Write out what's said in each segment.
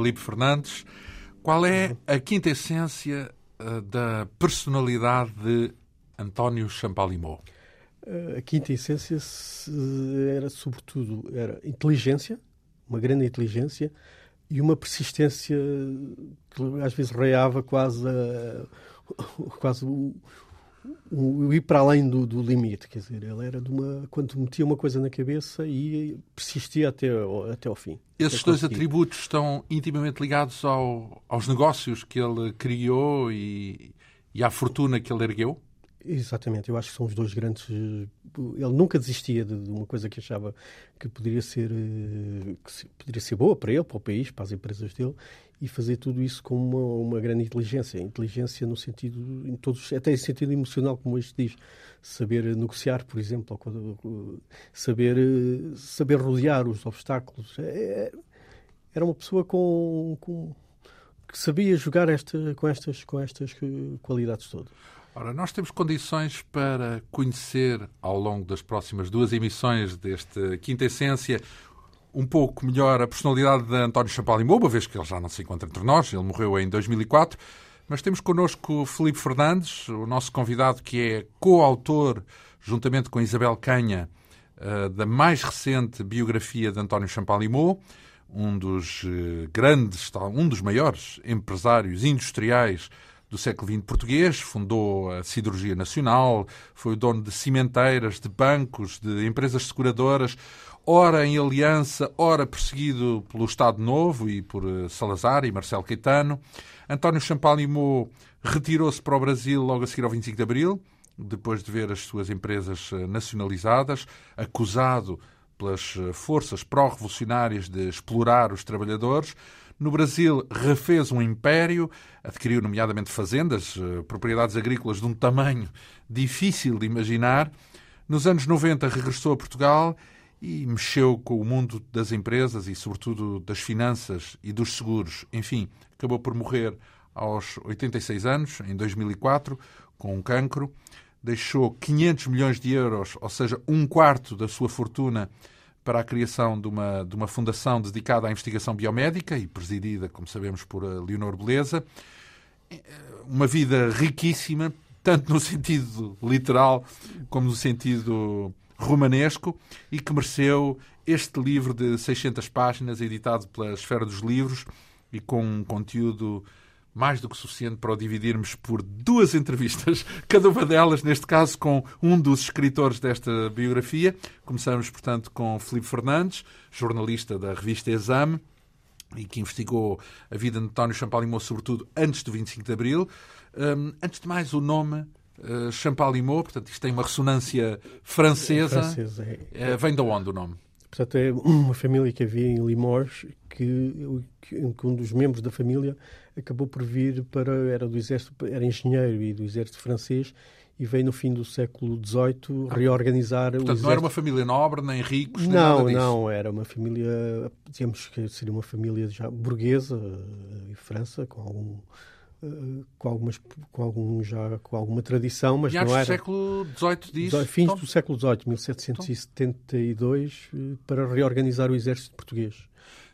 Filipe Fernandes. Qual é a quinta essência uh, da personalidade de António Champalimau? Uh, a quinta essência era, sobretudo, era inteligência, uma grande inteligência e uma persistência que às vezes reava quase, quase o, o, ir para além do, do, limite. Quer dizer, ele era de uma. Quando metia uma coisa na cabeça e persistia até, até ao fim. Esses dois atributos estão intimamente ligados ao, aos negócios que ele criou e, e à fortuna que ele ergueu? Exatamente, eu acho que são os dois grandes. Ele nunca desistia de uma coisa que achava que poderia ser, eh, que poderia ser boa para ele, para o país, para as empresas dele, e fazer tudo isso com uma, uma grande inteligência. Inteligência no sentido, em todos, até em sentido emocional, como este diz. Saber negociar, por exemplo, saber, saber rodear os obstáculos. É, é, era uma pessoa com, com que sabia jogar esta, com, estas, com estas qualidades todas. Ora, nós temos condições para conhecer ao longo das próximas duas emissões deste Quinta Essência um pouco melhor a personalidade de António Champalimau, uma vez que ele já não se encontra entre nós, ele morreu em 2004, mas temos connosco Felipe Fernandes, o nosso convidado que é coautor, juntamente com Isabel Canha, eh, da mais recente biografia de António Champalimau, um dos eh, grandes, um dos maiores empresários industriais do século XX português, fundou a Siderurgia Nacional, foi o dono de cimenteiras, de bancos, de empresas seguradoras, ora em aliança, ora perseguido pelo Estado Novo e por eh, Salazar e Marcelo Caetano. António Champalimau retirou-se para o Brasil logo a seguir ao 25 de Abril, depois de ver as suas empresas eh, nacionalizadas, acusado pelas eh, forças pró-revolucionárias de explorar os trabalhadores. No Brasil, refez um império, adquiriu, nomeadamente, fazendas, propriedades agrícolas de um tamanho difícil de imaginar. Nos anos 90, regressou a Portugal e mexeu com o mundo das empresas e, sobretudo, das finanças e dos seguros. Enfim, acabou por morrer aos 86 anos, em 2004, com um cancro. Deixou 500 milhões de euros, ou seja, um quarto da sua fortuna, para a criação de uma, de uma fundação dedicada à investigação biomédica e presidida, como sabemos, por Leonor Beleza. Uma vida riquíssima, tanto no sentido literal como no sentido romanesco e que mereceu este livro de 600 páginas, editado pela Esfera dos Livros e com um conteúdo mais do que suficiente para o dividirmos por duas entrevistas, cada uma delas, neste caso, com um dos escritores desta biografia. Começamos, portanto, com Felipe Fernandes, jornalista da revista Exame e que investigou a vida de António Champalimau, sobretudo antes do 25 de Abril. Um, antes de mais, o nome uh, Champalimau, portanto, isto tem uma ressonância francesa. francesa é. Uh, vem de onde o nome? Portanto, é uma família que havia em Limoges, que, que, um dos membros da família acabou por vir para. Era do exército, era engenheiro e do exército francês e veio no fim do século XVIII reorganizar Portanto, exército. não era uma família nobre, nem ricos, nem não, nada disso. Não, era uma família, digamos que seria uma família já burguesa, eh, em França, com algum com, algumas, com, algum, já, com alguma tradição, mas não era... do século XVIII diz? Fins então... do século XVIII, 1772, então... para reorganizar o exército português.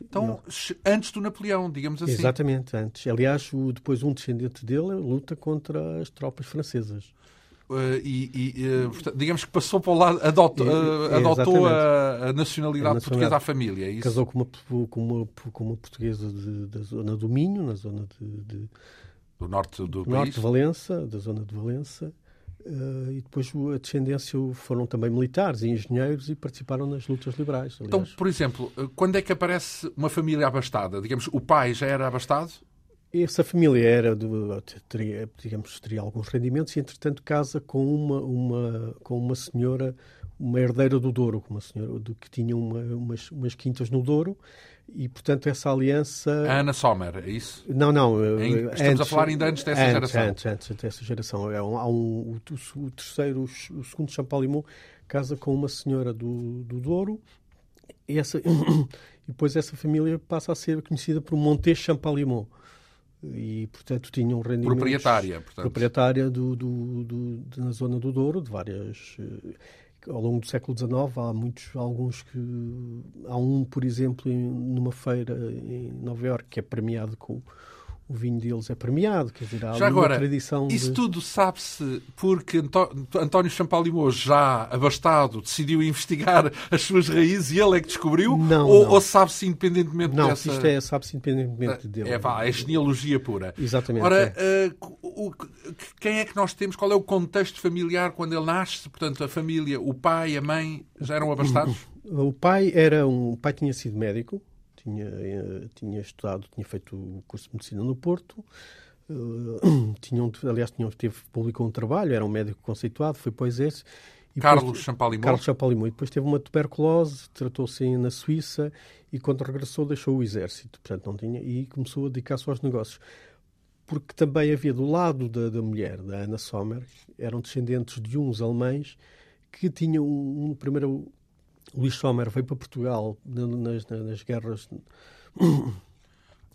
Então, antes do Napoleão, digamos assim. Exatamente, antes. Aliás, o, depois um descendente dele luta contra as tropas francesas. Uh, e, e uh, digamos que passou para o lado, adotou, uh, adotou a, a, nacionalidade a, portuguesa à família. É? Casou com uma, com uma, com uma portuguesa de, da zona do Minho, na zona de, de do norte do, do norte de Valença, da zona de Valença. Uh, e depois a descendência foram também militares e engenheiros e participaram nas lutas liberais. Aliás. Então, por exemplo, eh, quando é que aparece uma família abastada? Digamos, o pai já era abastado? Essa família era, de, teria, digamos, teria alguns rendimentos e, entretanto, casa com uma, uma, com uma senhora, uma herdeira do Douro, uma senhora do, que tinha uma, umas, umas quintas no Douro e, portanto, essa aliança... A Ana Sommer, é isso? Não, não. Em, estamos antes, a falar ainda antes dessa antes, geração. Antes, antes dessa geração. É um, há um, o, o, terceiro, o segundo Champalimau casa com uma senhora do, do Douro e, essa, e depois essa família passa a ser conhecida por Montes Champalimau e portanto tinham um rendimento proprietária portanto. proprietária do, do, do, na zona do Douro de várias ao longo do século XIX há muitos, alguns que há um, por exemplo, em, numa feira em Nova Iorque que é premiado com o vinho deles é premiado, quer dizer, há já agora, tradição isso de... tudo sabe-se porque António Champalimau, já abastado, decidiu investigar as suas raízes e ele é que descobriu? Não, ou, ou sabe-se independentemente não, dessa... Não, isto é, sabe-se independentemente dele. É, vá, é genealogia pura. Exatamente. Ora, é. uh, o, quem é que nós temos? Qual é o contexto familiar quando ele nasce? Portanto, a família, o pai, a mãe, já eram abastados? O pai era um... O pai tinha sido médico, tinha, eh, tinha estudado, tinha feito o curso de medicina no Porto. Uh, tinham, aliás, tinham, teve, publicou um trabalho, era um médico conceituado, foi para o exército. Carlos Champalimau. Carlos Champalimau. E depois teve uma tuberculose, tratou-se na Suíça e quando regressou deixou o exército. Portanto, não tinha, e começou a dedicar-se aos negócios. Porque também havia do lado da, da mulher, da Ana Sommer, eram descendentes de uns alemães que tinham um, um primeiro Luís Sommer veio para Portugal nas, nas guerras.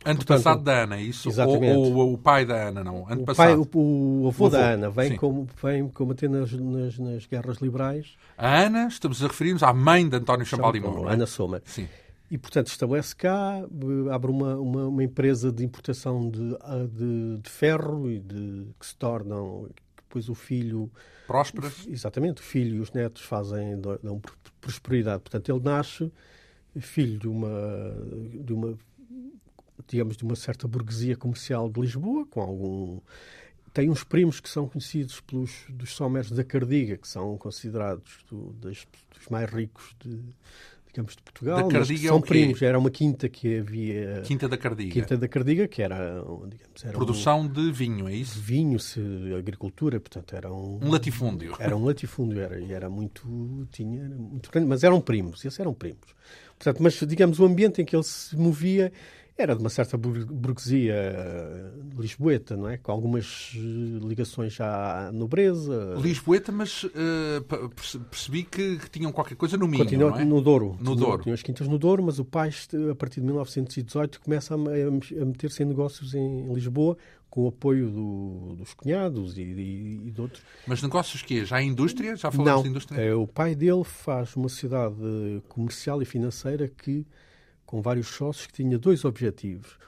Antepassado Portanto, da Ana, é isso? Exatamente. Ou, ou, o pai da Ana, não? O, pai, o, o avô, o da Ana vem, com, vem combater nas, nas, nas, guerras liberais. A Ana, estamos a referir-nos à mãe de António Champalimau. É? Ana Sommer. Sim. E, portanto, estabelece cá, abre uma, uma, uma empresa de importação de, de, de, ferro e de, que se tornam, depois o filho... Prósperas. Exatamente, o filho e os netos fazem, dão prosperidade. Portanto, ele nasce filho de uma, de uma, digamos, de uma certa burguesia comercial de Lisboa, com algum tem uns primos que são conhecidos pelos dos Somers da Cardiga, que são considerados do, das, dos mais ricos de, digamos, de Portugal. Da Cardiga são é primos. Era uma quinta que havia. Quinta da Cardiga. Quinta da Cardiga, que era, digamos, era produção um, de vinho, é isso? Vinho, se, agricultura, portanto era um. Um latifúndio. Era um latifúndio, era, era muito, tinha, era muito grande, mas eram primos, esses eram primos. Portanto, mas digamos o ambiente em que ele se movia era de uma certa burguesia eh, lisboeta, não é? Com algumas eh, ligações à nobreza. Lisboeta, mas uh, percebi que, que, tinham qualquer coisa no Minho, Continua não é? no Douro. No Douro. Tinham as quintas no Douro, mas o pai, a partir de 1918, começa a, a meter-se em negócios em Lisboa, com o apoio do, dos cunhados e, e, e, de outros. Mas negócios que Já a indústria? Já falamos Não, de indústria? É, o pai dele faz uma cidade comercial e financeira que com vários sócios que tinha dois objetivos.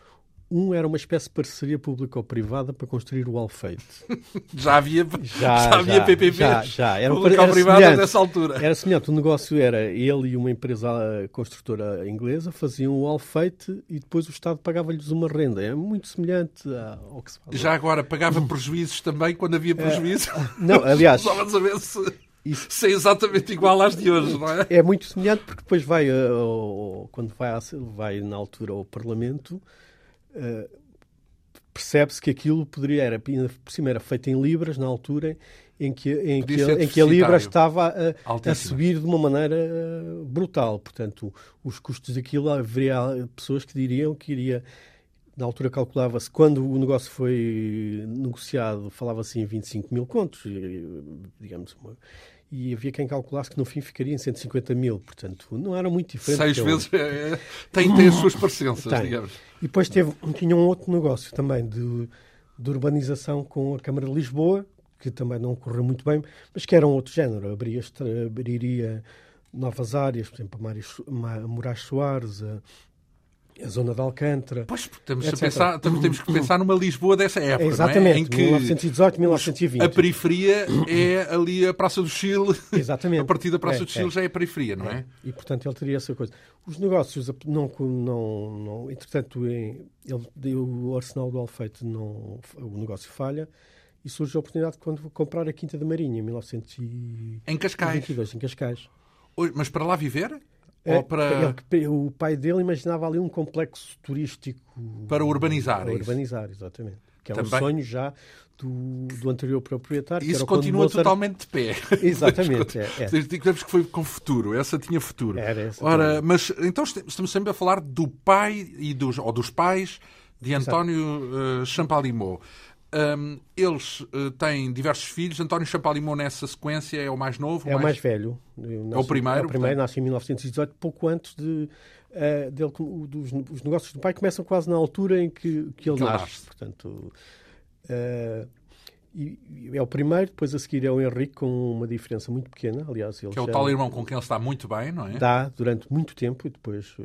Um era uma espécie de parceria público-privada para construir o Alfeite. já havia, já, já havia já, PPPs já, já. Era, público-privada nessa altura. Era semelhante. O negócio era ele e uma empresa construtora inglesa faziam o Alfeite e depois o Estado pagava-lhes uma renda. É muito semelhante ao que se faz. Já agora, pagava prejuízos também quando havia prejuízo? É, não, aliás... Só saber se... Isso. Ser exatamente igual às de hoje, não é? É muito semelhante porque depois vai, uh, quando vai, vai na altura ao Parlamento, uh, percebe-se que aquilo poderia, era, por cima era feito em libras na altura em que, em que, em que a libra estava a, a, subir de uma maneira uh, brutal. Portanto, os custos daquilo, haveria pessoas que diriam que iria na altura calculava-se, quando o negócio foi negociado, falava-se em 25 mil contos, digamos, uma, e havia quem calculasse que no fim ficaria em 150 mil, portanto não era muito diferente. Seis vezes é, tem, tem as suas parecenças, tem. digamos. E depois teve, tinha um outro negócio também de, de urbanização com a Câmara de Lisboa, que também não correu muito bem, mas que era um outro género, abriria, abriria novas áreas, por exemplo, a Moraes Soares, a, a zona de Alcântara. Pois, estamos a pensar, estamos, temos que pensar numa Lisboa dessa época, Exatamente, é? em que 1918, 1920. A periferia é ali a Praça do Chile. Exatamente. A partir da Praça é, do Chile é. já é a periferia, não é? é? E, portanto, ele teria essa coisa. Os negócios, não, não, não entretanto, ele, o Arsenal do Alfeite, não, o negócio falha, e surge a oportunidade de quando comprar a Quinta da Marinha, em 1922. Em Cascais. Em Cascais. Mas para lá viver? É, para... ele, o pai dele imaginava ali um complexo turístico. Para urbanizar, Para é urbanizar, exatamente. Que era Também... um sonho já do, do anterior proprietário. Isso continua Mozart... totalmente de pé. Exatamente. é, é. Digamos que foi com futuro. Essa tinha futuro. Era essa Ora, também. mas então estamos sempre a falar do pai e dos, ou dos pais de António uh, Champalimau. Um, eles uh, têm diversos filhos. António Champalimau, nessa sequência, é o mais novo? É mais... o mais velho. Nasci, é o primeiro? É o primeiro, nasce em 1918, pouco antes de. Uh, dele, dos, os negócios do pai começam quase na altura em que, que ele que nasce. nasce. Portanto, uh, E, é o primeiro, depois a seguir é o Henrique, com uma diferença muito pequena. Aliás, ele que é o tal irmão com quem ele está muito bem, não é? Dá durante muito tempo. E depois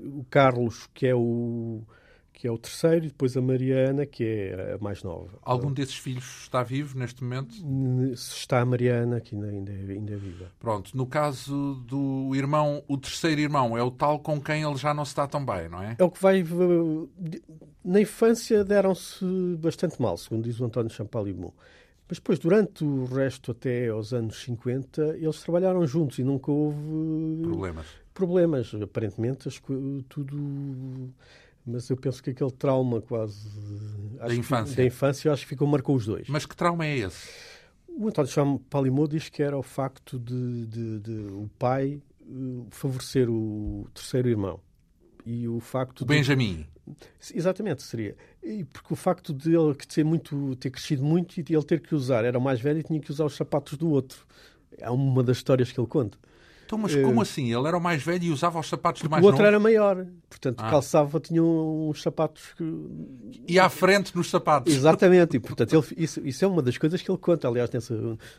o Carlos, que é o que é o terceiro, e depois a Mariana, que é a mais nova. Algum desses filhos está vivo neste momento? Está a Mariana, que ainda, ainda, ainda é viva. Pronto, no caso do irmão, o terceiro irmão é o tal com quem ele já não se está tão bem, não é? É o que vai. Na infância deram-se bastante mal, segundo diz o António Champalimau. Mas depois, durante o resto até aos anos 50, eles trabalharam juntos e nunca houve problemas. Problemas, aparentemente, tudo mas eu penso que aquele trauma quase da infância. Que, da infância, acho que ficou, marcou os dois. Mas que trauma é esse? O António Chamo Palimou diz que era o facto de, de, de, o pai eh, favorecer o terceiro irmão. E o facto o Benjamin. Exatamente, seria. E porque o facto de ele ter, muito, ter crescido muito e de ele ter que usar, era o mais velho e tinha que usar os sapatos do outro. É uma das histórias que ele conta. Então, mas como assim? Ele era o mais velho e usava os sapatos do mais O outro novo? era maior. Portanto, ah. calçava, tinha uns sapatos que... E à frente nos sapatos. Exatamente. E, portanto, ele, isso, isso é uma das coisas que ele conta. Aliás, nessa,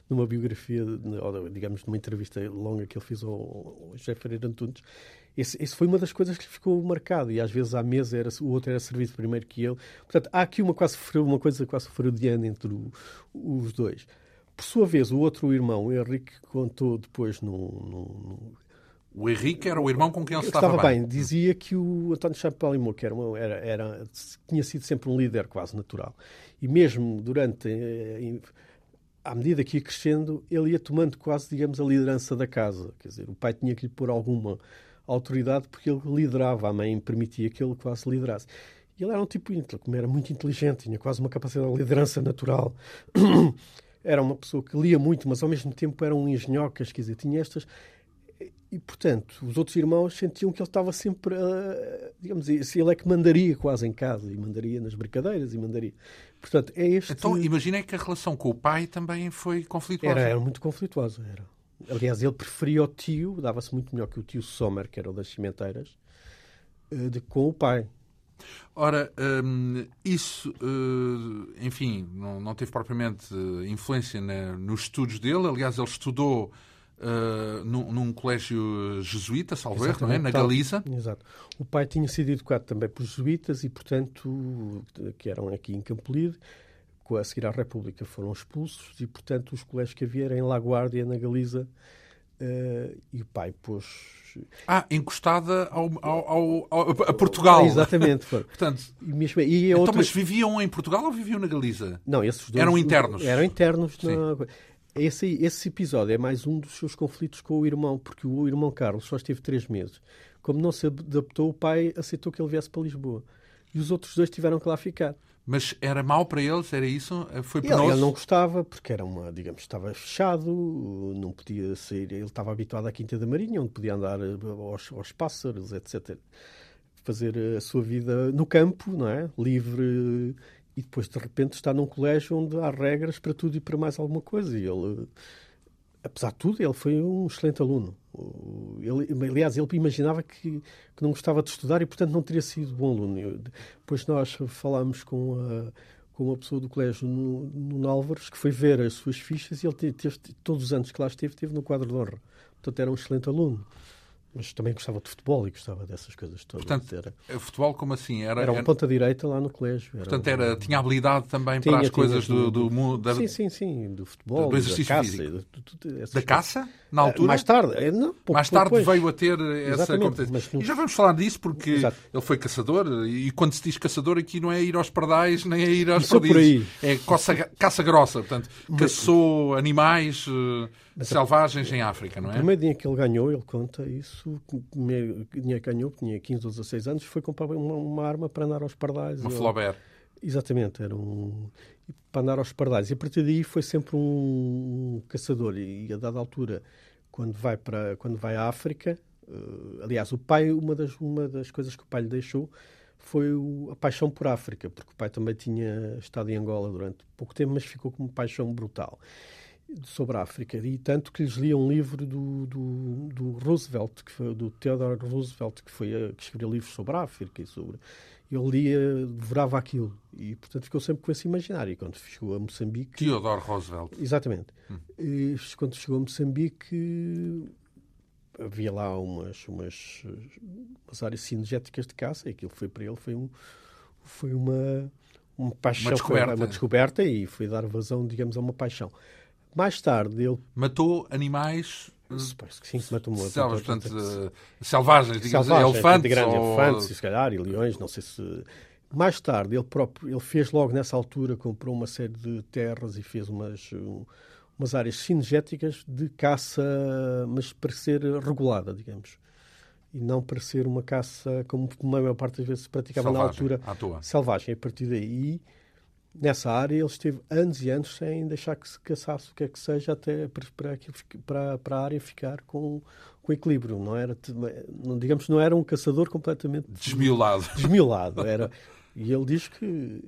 numa biografia, ou, digamos, numa entrevista longa que ele fez ao, ao José Ferreira Antunes, esse, esse, foi uma das coisas que lhe ficou marcado. E às vezes à mesa era, o outro era servido primeiro que ele. Portanto, há aqui uma, quase, uma coisa quase freudiana entre o, os dois. Por sua vez, o outro irmão, o Henrique, contou depois no, no, o Henrique era o irmão com quem ele estava, estava bem. bem. Dizia que o António Champalimau, que era, uma, era, era, tinha sido sempre um líder quase natural. E mesmo durante, eh, à medida que ia crescendo, ele ia tomando quase, digamos, a liderança da casa. Quer dizer, o pai tinha que lhe pôr alguma autoridade porque ele liderava, a mãe permitia que ele quase liderasse. E ele era um tipo, como era muito inteligente, tinha quase uma capacidade de liderança natural. era uma pessoa que lia muito, mas ao mesmo tempo era um engenhocas, quer dizer, tinha estas. E, portanto, os outros irmãos sentiam que ele estava sempre, a, digamos, ele é que mandaria quase em casa, e mandaria nas brincadeiras, e mandaria. Portanto, é este... Então, imaginei que a relação com o pai também foi conflituosa. Era, era muito conflituosa, era. Aliás, ele preferia o tio, dava-se muito melhor que o tio Sommer, que era o das cimenteiras, eh, de, com o pai. Ora, hum, isso, uh, enfim, não, teve propriamente eh, influência nos estudos dele. Aliás, ele estudou uh, num, num, colégio jesuíta, salvo erro, é? na Galiza. Exato. O pai tinha sido educado também por jesuítas e, portanto, que eram aqui em Campolide, a seguir à República foram expulsos e, portanto, os colégios que havia eram em La Guardia, na Galiza, Uh, e o pai pôs. Ah, encostada ao, ao, ao, a Portugal. exatamente. Portanto, e mesmo, e então, outra... mas viviam em Portugal ou viviam na Galiza? Não, esses dois. Eram internos. Eram internos. Na... Esse, esse episódio é mais um dos seus conflitos com o irmão, porque o irmão Carlos só esteve três meses. Como não se adaptou, o pai aceitou que ele viesse para Lisboa. E os outros dois tiveram que lá ficar. Mas era mau para eles? Era isso? Foi penoso? Ele, ele não gostava, porque era uma, digamos, estava fechado, não podia sair. Ele estava habituado à Quinta da Marinha, onde podia andar eh, aos, aos pássaros, etc. Fazer a sua vida no campo, não é? Livre. E depois, de repente, está num colégio onde há regras para tudo e para mais alguma coisa. E ele apesar de tudo, ele foi um excelente aluno. Ele, aliás, ele imaginava que, que, não gostava de estudar e, portanto, não teria sido bom aluno. Depois nós falámos com, a, com uma pessoa do colégio no, no Álvares que foi ver as suas fichas e ele teve, teve, todos os anos que lá esteve, teve no quadro de honra. Portanto, era um excelente aluno mas também gostava de futebol e gostava dessas coisas todas. Portanto, era, eh, futebol como assim? Era, era um ponta-direita lá no colégio. Portanto, era, tinha habilidade também tinha, para as tinha, coisas tinha, do, do, mundo... Da, sim, sim, sim, do futebol, do exercício da caça. Do, do, da caça? Na altura? Mais tarde. Eh, não, pouco, mais tarde depois. veio a ter essa competência. E já vamos falar disso porque Exato. ele foi caçador e quando se diz caçador aqui não é ir aos pardais nem é ir aos perdizes. É caça, caça grossa. Portanto, mas, caçou animais... Uh, selvagens em África, não é? O primeiro dia que ele ganhou, ele conta isso, que ganhou, tinha 15 ou 16 anos, foi comprar uma, uma arma para andar aos pardais. Uma Flaubert. Exatamente, era um. para andar aos pardais. E a partir daí foi sempre um caçador. E a dada altura, quando vai, para, quando vai à África, uh, aliás, o pai, uma das, uma das coisas que o pai lhe deixou foi o, a paixão por África, porque o pai também tinha estado em Angola durante pouco tempo, mas ficou com uma paixão brutal. Sobre a África. E tanto que lhes lia um livro do, do, do Roosevelt, que foi, do Theodore Roosevelt, que, foi a, que escreveu livros sobre a África e sobre. Ele lia, devorava aquilo. E, portanto, ficou sempre com esse imaginário. E quando chegou a Moçambique. Theodore Roosevelt. Exatamente. Hum. E, quando chegou a Moçambique, havia lá umas, umas, umas áreas sinergéticas de caça. E aquilo foi para ele foi, um, foi uma. Uma paixão, uma descoberta. uma descoberta e foi dar vazão, digamos, a uma paixão. Mais tarde ele. Matou animais. Suposto que sim, matou um Selvas, portanto, uh, selvagens, digamos, selvagens, elefantes. Grandes ou... elefantes, se calhar, e leões, não sei se. Mais tarde, ele próprio ele fez logo nessa altura, comprou uma série de terras e fez umas, um, umas áreas sinergéticas de caça, mas para ser regulada, digamos. E não para ser uma caça como a maior parte das vezes se praticava selvagem, na altura. Selvagem. A partir daí nessa área ele esteve anos e anos sem deixar que se caçasse o que é que seja até para, para, para a área ficar com, com equilíbrio. Não era, não, digamos, não era um caçador completamente desmiolado. Desmiolado. Era, e ele diz que.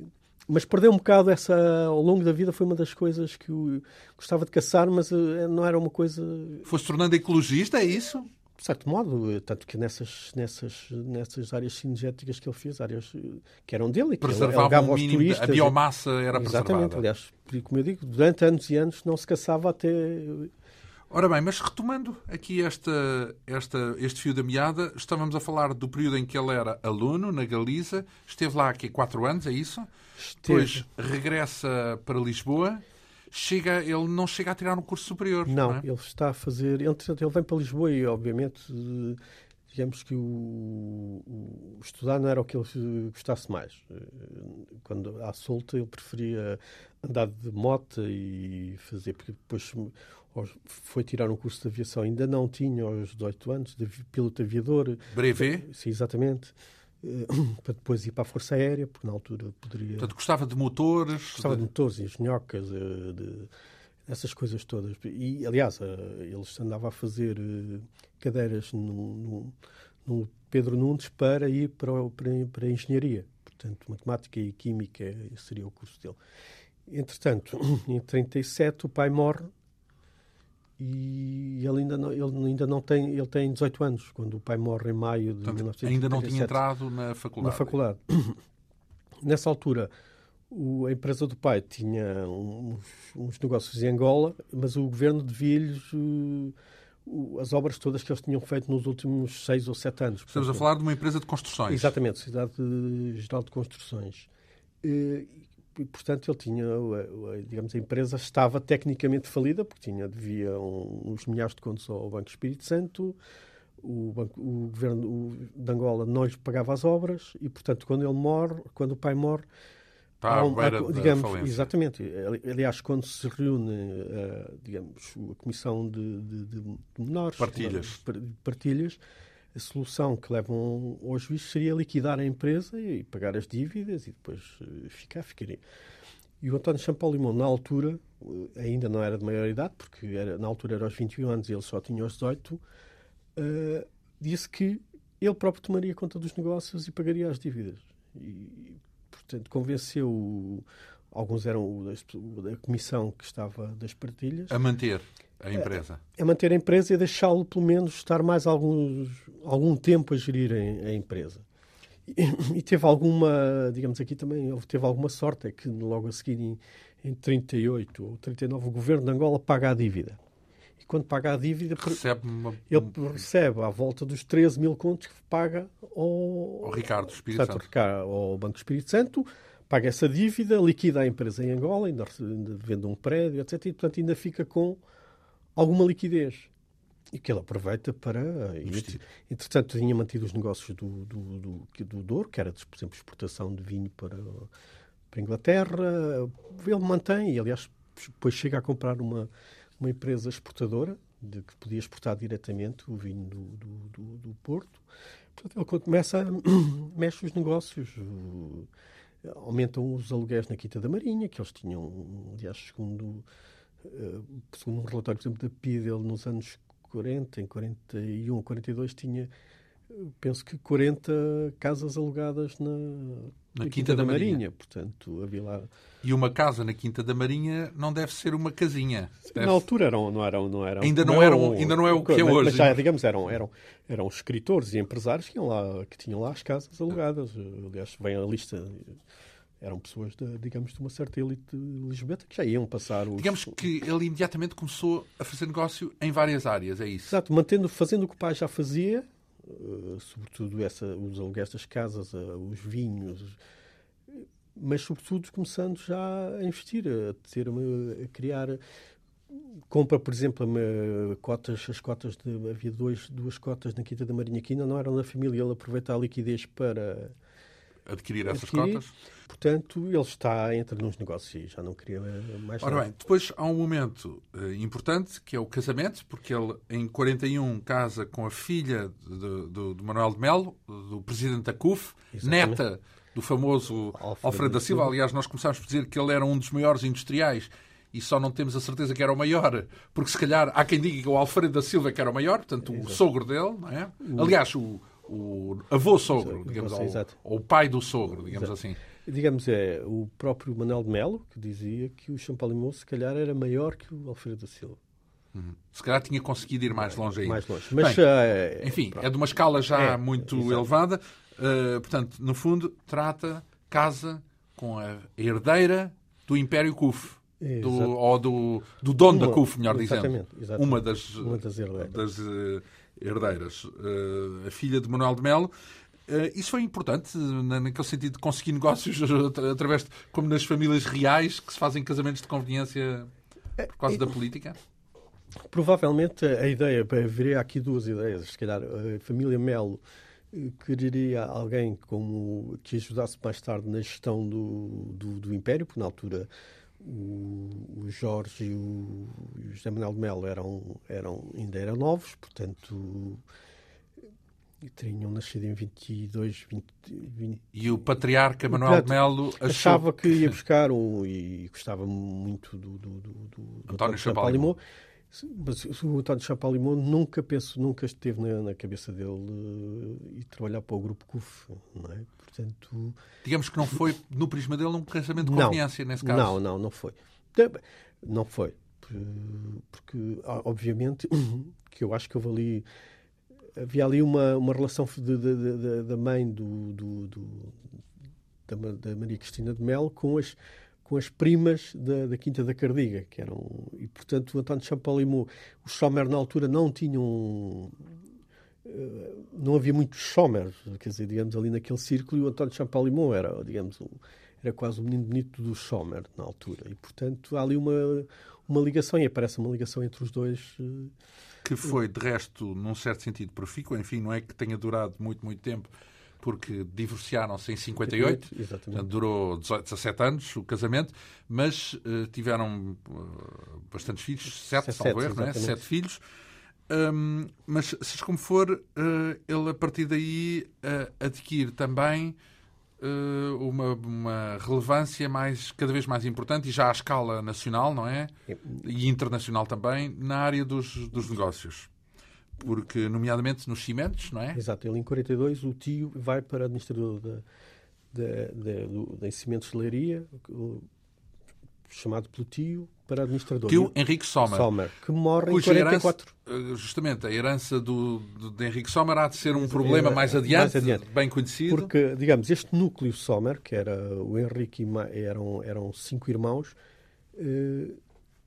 Mas perdeu um bocado essa. Ao longo da vida foi uma das coisas que eu gostava de caçar, mas eh, não era uma coisa. Foi se tornando ecologista, é isso? De certo modo, tanto que nessas, nessas, nessas áreas sinergéticas que ele fez, áreas que eram dele, que o mínimo, turistas, a biomassa era exatamente, preservada. Aliás, como eu digo, durante anos e anos não se caçava até... Ora bem, mas retomando aqui esta, esta, este fio da meada, estávamos a falar do período em que ele era aluno na Galiza, esteve lá aqui quatro anos, é isso? Esteve. Depois regressa para Lisboa chega, ele não chega a tirar um curso superior. Não, não é? ele está a fazer. Ele, ele vem para Lisboa e, obviamente, digamos que o, o, estudar não era o que ele gostasse mais. Quando à solta, ele preferia andar de moto e fazer, porque depois foi tirar um curso de aviação, ainda não tinha aos 18 anos, de piloto aviador. Brevet? Sim, exatamente. Eh, para depois ir para a Força Aérea, porque na altura poderia. Portanto, gostava de motores? Gostava de, de motores, engenhocas, eh, de, essas coisas todas. E, aliás, eh, eles andavam a fazer cadeiras no, no, no Pedro Nunes para ir para, para, para a engenharia. Portanto, matemática e química seria o curso dele. Entretanto, em 37 o pai morre e ele ainda não, ele ainda não tem, ele tem 18 anos, quando o pai morre em maio de Portanto, Ainda não tinha entrado na faculdade. Na faculdade. Nessa altura, o, a empresa do pai tinha uns, uns, negócios em Angola, mas o governo devia-lhes uh, as obras todas que eles tinham feito nos últimos seis ou sete anos. Estamos Portanto, a falar de uma empresa de construções. Exatamente, Cidade Geral de Construções. Uh, e, portanto, ele tinha, digamos, a empresa estava tecnicamente falida, porque tinha, devia uns milhares de contos ao Banco Espírito Santo, o, banco, o governo o, de Angola não lhes pagava as obras e, portanto, quando ele morre, quando o pai morre, Está um, há, digamos, exatamente. Aliás, quando se reúne, uh, digamos, a comissão de, de, de menores, partilhas, partilhas a solução que levam ao juiz seria liquidar a empresa e pagar as dívidas e depois eh, ficar, ficaria. E o António Champalimão, na altura, eh, ainda não era de maior idade, porque era, na altura era aos 21 anos e ele só tinha os 18, uh, disse que ele próprio tomaria conta dos negócios e pagaria as dívidas. E, portanto, convenceu, alguns eram da comissão que estava das partilhas. A manter a empresa. É, é manter a empresa e deixá-lo, pelo menos, estar mais alguns, algum tempo a gerir a, a empresa. E, e, teve alguma, digamos aqui também, teve alguma sorte, é que logo a seguir, em, em 38 ou 39, o governo de Angola paga a dívida. E quando paga a dívida, recebe uma... ele recebe à volta dos 13 mil contos que paga ao, ao Ricardo Espírito Santo, Santo. ao Banco Espírito Santo, paga essa dívida, liquida a empresa em Angola, ainda vende um prédio, etc. E, portanto, ainda fica com alguma liquidez e que ele aproveita para investir. Entretanto, tinha mantido os negócios do, do, do, do Douro, que era, por exemplo, exportação de vinho para, para a Inglaterra. Ele mantém, e aliás, depois chega a comprar uma, uma empresa exportadora, de que podia exportar diretamente o vinho do, do, do, do Porto. Portanto, ele começa a mexe os negócios, aumentam os aluguéis na Quinta da Marinha, que eles tinham, aliás, segundo segundo um relatório, por exemplo, da PID, ele nos anos 40, em 41 ou 42, tinha penso que 40 casas alugadas na, na, Quinta, Quinta, da, da Marinha. Marinha. Portanto, havia lá. E uma casa na Quinta da Marinha não deve ser uma casinha. Deve... Na altura eram, não eram, não eram. Ainda não, não eram, ainda não é o que é hoje. Mas já, digamos, eram, eram, eram escritores e empresários que, iam lá, que tinham lá as casas alugadas. Aliás, vem a lista eram pessoas, de, digamos, de uma certa elite lisboeta que já iam passar os... Digamos que ele imediatamente começou a fazer negócio em várias áreas, é isso? Exato, mantendo, fazendo o que o pai já fazia, uh, sobretudo essa, os aluguéis das casas, uh, os vinhos, mas sobretudo começando já a investir, a, ter, a criar compra, por exemplo, uma, cotas, as cotas de, havia dois, duas cotas na Quinta da Marinha que ainda não eram da família, ele aproveita a liquidez para adquirir essas adquirir. cotas. Portanto, ele está entre nos negócios e já não queria mais Ora bem, depois há um momento uh, importante que é o casamento, porque ele em 41 casa com a filha de Manuel de Melo, do presidente da CUF, Exatamente. neta do famoso Alfredo, Alfredo da Silva. Aliás, nós começámos por dizer que ele era um dos maiores industriais e só não temos a certeza que era o maior, porque se calhar há quem diga que o Alfredo da Silva que era o maior, portanto, Exato. o sogro dele, não é? Aliás, o, o avô-sogro, digamos, ou, ou, o pai do sogro, digamos exato. assim. Digamos, é o próprio Manuel de Melo que dizia que o Champalimau, se calhar, era maior que o Alfredo da Silva. Uhum. Se calhar tinha conseguido ir mais longe ainda. Mais longe. Mas, Bem, é, enfim, pronto. é de uma escala já é, muito elevada. Uh, portanto, no fundo, trata, casa com a herdeira do Império Kuf. Do, ou do, do dono uma, da CUF, melhor dizendo. Exatamente. Uma das, uma das herdeiras. Das, uh, herdeiras. Uh, a filha de Manuel de Melo. Uh, isso foi importante, naquele sentido de conseguir negócios através de, como nas famílias reais, que se fazem casamentos de conveniência por causa da política? Provavelmente a ideia, haveria aqui duas ideias. Se calhar a família Melo quereria alguém como que ajudasse mais tarde na gestão do, do, do Império, porque na altura o, o Jorge e o, o José Manuel de Melo eram, eram, ainda eram novos, portanto tinham nascido em 22, 20, 20... E o patriarca Manuel de Melo achava que ia buscar um, e gostava muito do, do, do, do António Champalimau. Mas o António Champalimau nunca penso, nunca esteve na, na cabeça dele uh, e trabalhar para o grupo CUF, não é? Portanto, digamos que não foi no prisma dele um casamento de conveniência nesse caso. Não, não, não foi. Não foi, porque obviamente que eu acho que houve ali havia ali uma, uma relação da mãe do, do, do da, da Maria Cristina de Mel com as com as primas da, da, Quinta da Cardiga, que eram e portanto o António Champalimau, os Sommer na altura não tinham eh, não havia muitos Sommer, quer dizer, digamos ali naquele círculo e o António Champalimau era, digamos, um, era quase o menino bonito dos Sommer na altura. E portanto há ali uma uma ligação e aparece uma ligação entre os dois eh, que foi de resto num certo sentido profícua, enfim, não é que tenha durado muito muito tempo porque divorciaram-se em 58, 58 portanto, durou 18, 17 anos o casamento, mas uh, tiveram uh, bastantes filhos, sete, erro, é? sete filhos. Um, mas, seja como for, uh, ele a partir daí adquire também uma, uma, relevância mais, cada vez mais importante e já à escala nacional, não é? E internacional também, na área dos, dos negócios porque, nomeadamente nos cimentos, não é? Exato, ele em 42 o tio vai para administrador da, da, da, cimentos de leiria, chamado pelo tio, para administrador. Tio Henrique Sommer. Sommer que morre em 44. Herança, eh, justamente, a herança do, de Henrique Sommer há de ser um problema mais adiante, mais adiante, bem conhecido. Porque, digamos, este núcleo Sommer, que era o Henrique e eram, eram cinco irmãos, eh,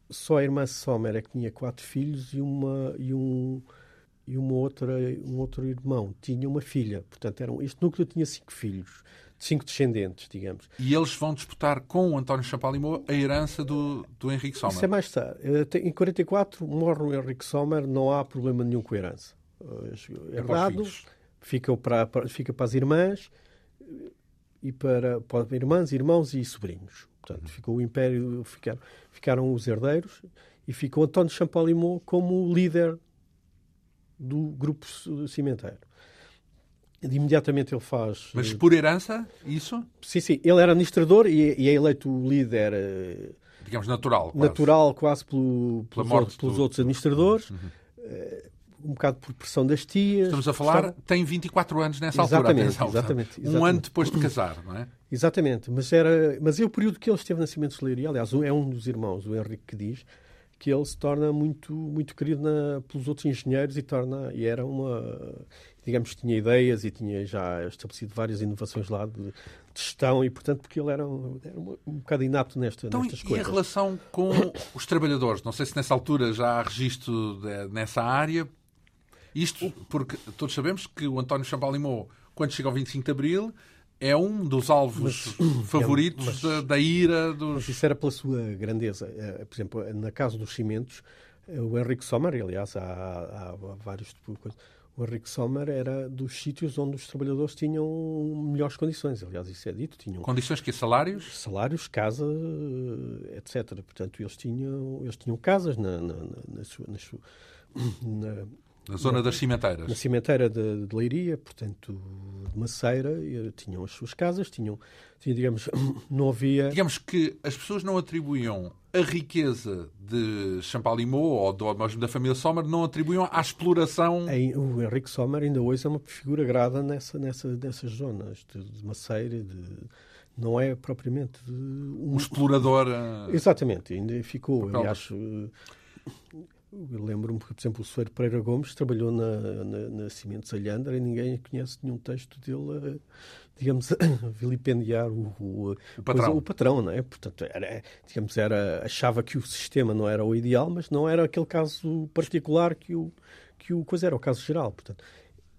só a irmã Sommer é que tinha quatro filhos e, uma, e um e uma outra, um outro irmão tinha uma filha. Portanto, eram, este núcleo tinha cinco filhos, cinco descendentes, digamos. E eles vão disputar com o António Champalimau a herança do, do Henrique Sommer. Isso é mais tarde. Eh, em 44 morre o Henrique Sommer, não há problema nenhum com a herança. É herdado, fica para, fica para as irmãs e para, para irmãs, irmãos e sobrinhos. Portanto, ficou o Império, ficaram, ficaram os herdeiros e ficou António Champalimau como líder do grupo cimenteiro. Imediatamente ele faz. Mas por herança, isso? Sim, sim. Ele era administrador e, e é eleito líder. Eh, Digamos natural. Quase. Natural, quase pelo, pelos, outros, pelos outros administradores. Uhum. Eh, um bocado por pressão das tias. Estamos a falar, tem 24 anos nessa exatamente, altura, atenção. Exatamente, exatamente. Um ano depois de casar, não é? Exatamente, mas, era, mas é o período que ele esteve na Cimento de Leiria. Aliás, é um dos irmãos, o Henrique, que diz que ele se torna muito, muito querido na, pelos outros engenheiros e torna e era uma digamos tinha ideias e tinha já estabelecido várias inovações lá de, gestão e portanto porque ele era, um, era um, um bocado inapto nesta, então, nestas e coisas. E a relação com os trabalhadores? Não sei se nessa altura já há registro de, nessa área. Isto porque todos sabemos que o António Champalimau, quando chega ao 25 de Abril, é um dos alvos mas, favoritos é, mas, da, da, ira dos. Mas isso era pela sua grandeza. Eh, por exemplo, na casa dos cimentos, eh, o Henrique Sommer, aliás, há, há, há vários. O Henrique Sommer era dos sítios onde os trabalhadores tinham melhores condições. Aliás, isso é dito. Tinham condições que salários? Salários, casa, etc. Portanto, eles tinham, eles tinham casas na, na, na, na sua, na, na zona na, das cimenteiras. Na cimenteira de, de Leiria, portanto, de Maceira, tinham as suas casas, tinham, tinham, digamos, não havia... Digamos que as pessoas não atribuíam a riqueza de Champalimau ou do, mesmo da família Sommer, não atribuíam à exploração... O Henrique Sommer ainda hoje é uma figura grada nessa, nessa, nessas zonas de, de Maceira, de não é propriamente um, um explorador. Uh... Exatamente, ainda ficou. Aliás, lembro-me que, por exemplo, o Soeiro Pereira Gomes trabalhou na, na, na Cimentos Alhandra e ninguém conhece nenhum texto dele, digamos, a vilipendiar o, o, o patrão. Coisa, o patrão, não é? Portanto, era, digamos, era, achava que o sistema não era o ideal, mas não era aquele caso particular que o, que o coisa era o caso geral. Portanto,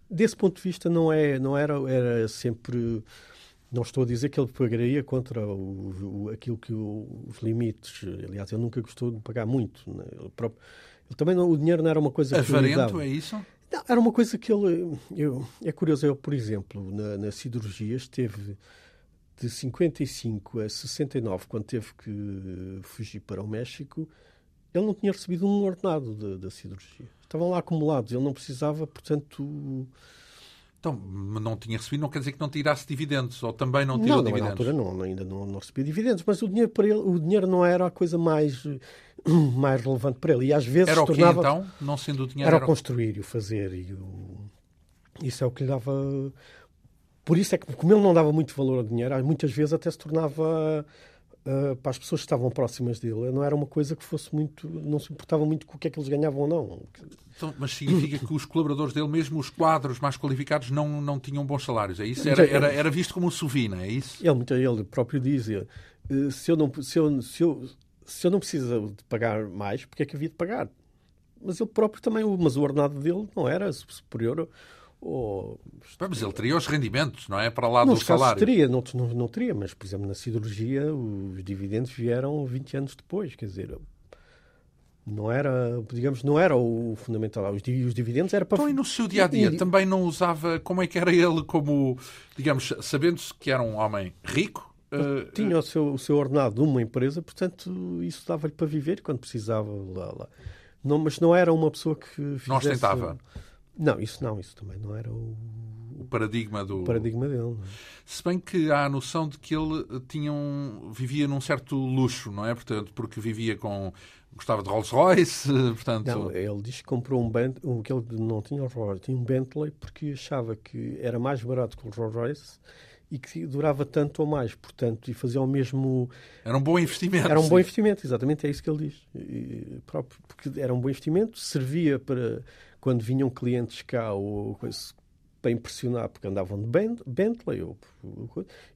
desse ponto de vista, não, é, não era, era sempre. Não estou a dizer que ele pagaria contra o, o aquilo que o, os limites. Aliás, ele nunca gostou de pagar muito. Né? Ele próprio, também não, o dinheiro não era uma coisa que Avarento, é isso? Não, era uma coisa que ele... Eu, é curioso, eu, por exemplo, na, na siderurgia esteve de 55 a 69, quando teve que fugir para o México, ele não tinha recebido um ordenado da, da siderurgia. Estavam lá acumulados, ele não precisava, portanto... Então, não tinha recebido, não quer dizer que não tirasse dividendos, ou também não tirou não, dividendos? Não, na altura não, ainda não, não recebia dividendos, mas o dinheiro para ele, o dinheiro não era a coisa mais, mais relevante para ele. E às vezes era o tornava... quê, então? Não sendo o dinheiro? Era, era o construir e o fazer. E o... Isso é o que lhe dava... Por isso é que, como ele não dava muito valor ao dinheiro, muitas vezes até se tornava uh, para as pessoas que estavam próximas dele, não era uma coisa que fosse muito. não se importava muito com o que é que eles ganhavam ou não. Então, mas significa que os colaboradores dele, mesmo os quadros mais qualificados, não, não tinham bons salários, é isso? Era, era, era visto como um sovina, é isso? Ele, ele próprio dizia: se eu, não, se, eu, se, eu, se eu não preciso de pagar mais, porque é que havia de pagar? Mas ele próprio também, mas o ordenado dele não era superior ou... Mas ele teria os rendimentos, não é? Para lá do salário. teria, não, não, não teria, mas, por exemplo, na siderurgia os dividendos vieram 20 anos depois, quer dizer, não era, digamos, não era o fundamental. Os, os dividendos era para... Então, e no seu dia-a-dia -dia, também não usava, como é que era ele como, digamos, sabendo-se que era um homem rico, uh, tinha o seu, o seu ordenado de uma empresa, portanto, isso dava-lhe para viver quando precisava lá, lá. Não, mas não era uma pessoa que fizesse... Não ostentava? Não, isso não, isso também não era o, o paradigma do o paradigma dele. É? Se bem que há a noção de que ele tinha um, vivia num certo luxo, não é? Portanto, porque vivia com gostava de Rolls Royce, portanto. Não, ele diz que comprou um Bentley, um, que ele não tinha Rolls Royce, tinha um Bentley porque achava que era mais barato que o Rolls Royce e que durava tanto ou mais, portanto, e fazia o mesmo. Era um bom investimento. Era um sim. bom investimento, exatamente, é isso que ele diz. E, próprio, porque era um bom investimento, servia para quando vinham clientes cá ou coisa, para impressionar, porque andavam de Bentley, ou,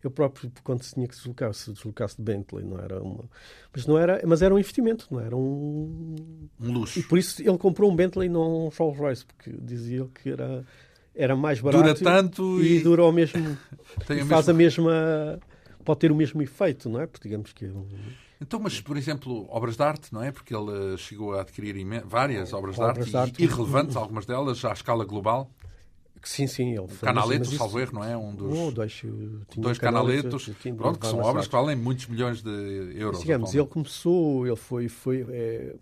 eu próprio, quando se tinha que deslocar, se deslocasse de Bentley, não era uma. Mas, não era, mas era um investimento, não era um. Um luxo. E por isso ele comprou um Bentley e não um Rolls Royce, porque dizia ele que era, era mais barato. Dura tanto e, e dura o mesmo. Tem a faz mesma... a mesma. Pode ter o mesmo efeito, não é? Porque digamos que é. Então, mas, por exemplo, obras de arte, não é? Porque ele eh, chegou a adquirir várias obras de arte, de arte. irrelevantes, algumas delas, à escala global. Sim, sim. Ele foi, Canaletos, isso... salvo erro, não é? Um dos... Um dois. Dois canaletos, pronto, que são obras que valem muitos milhões de euros. Digamos, ele começou, ele foi... foi é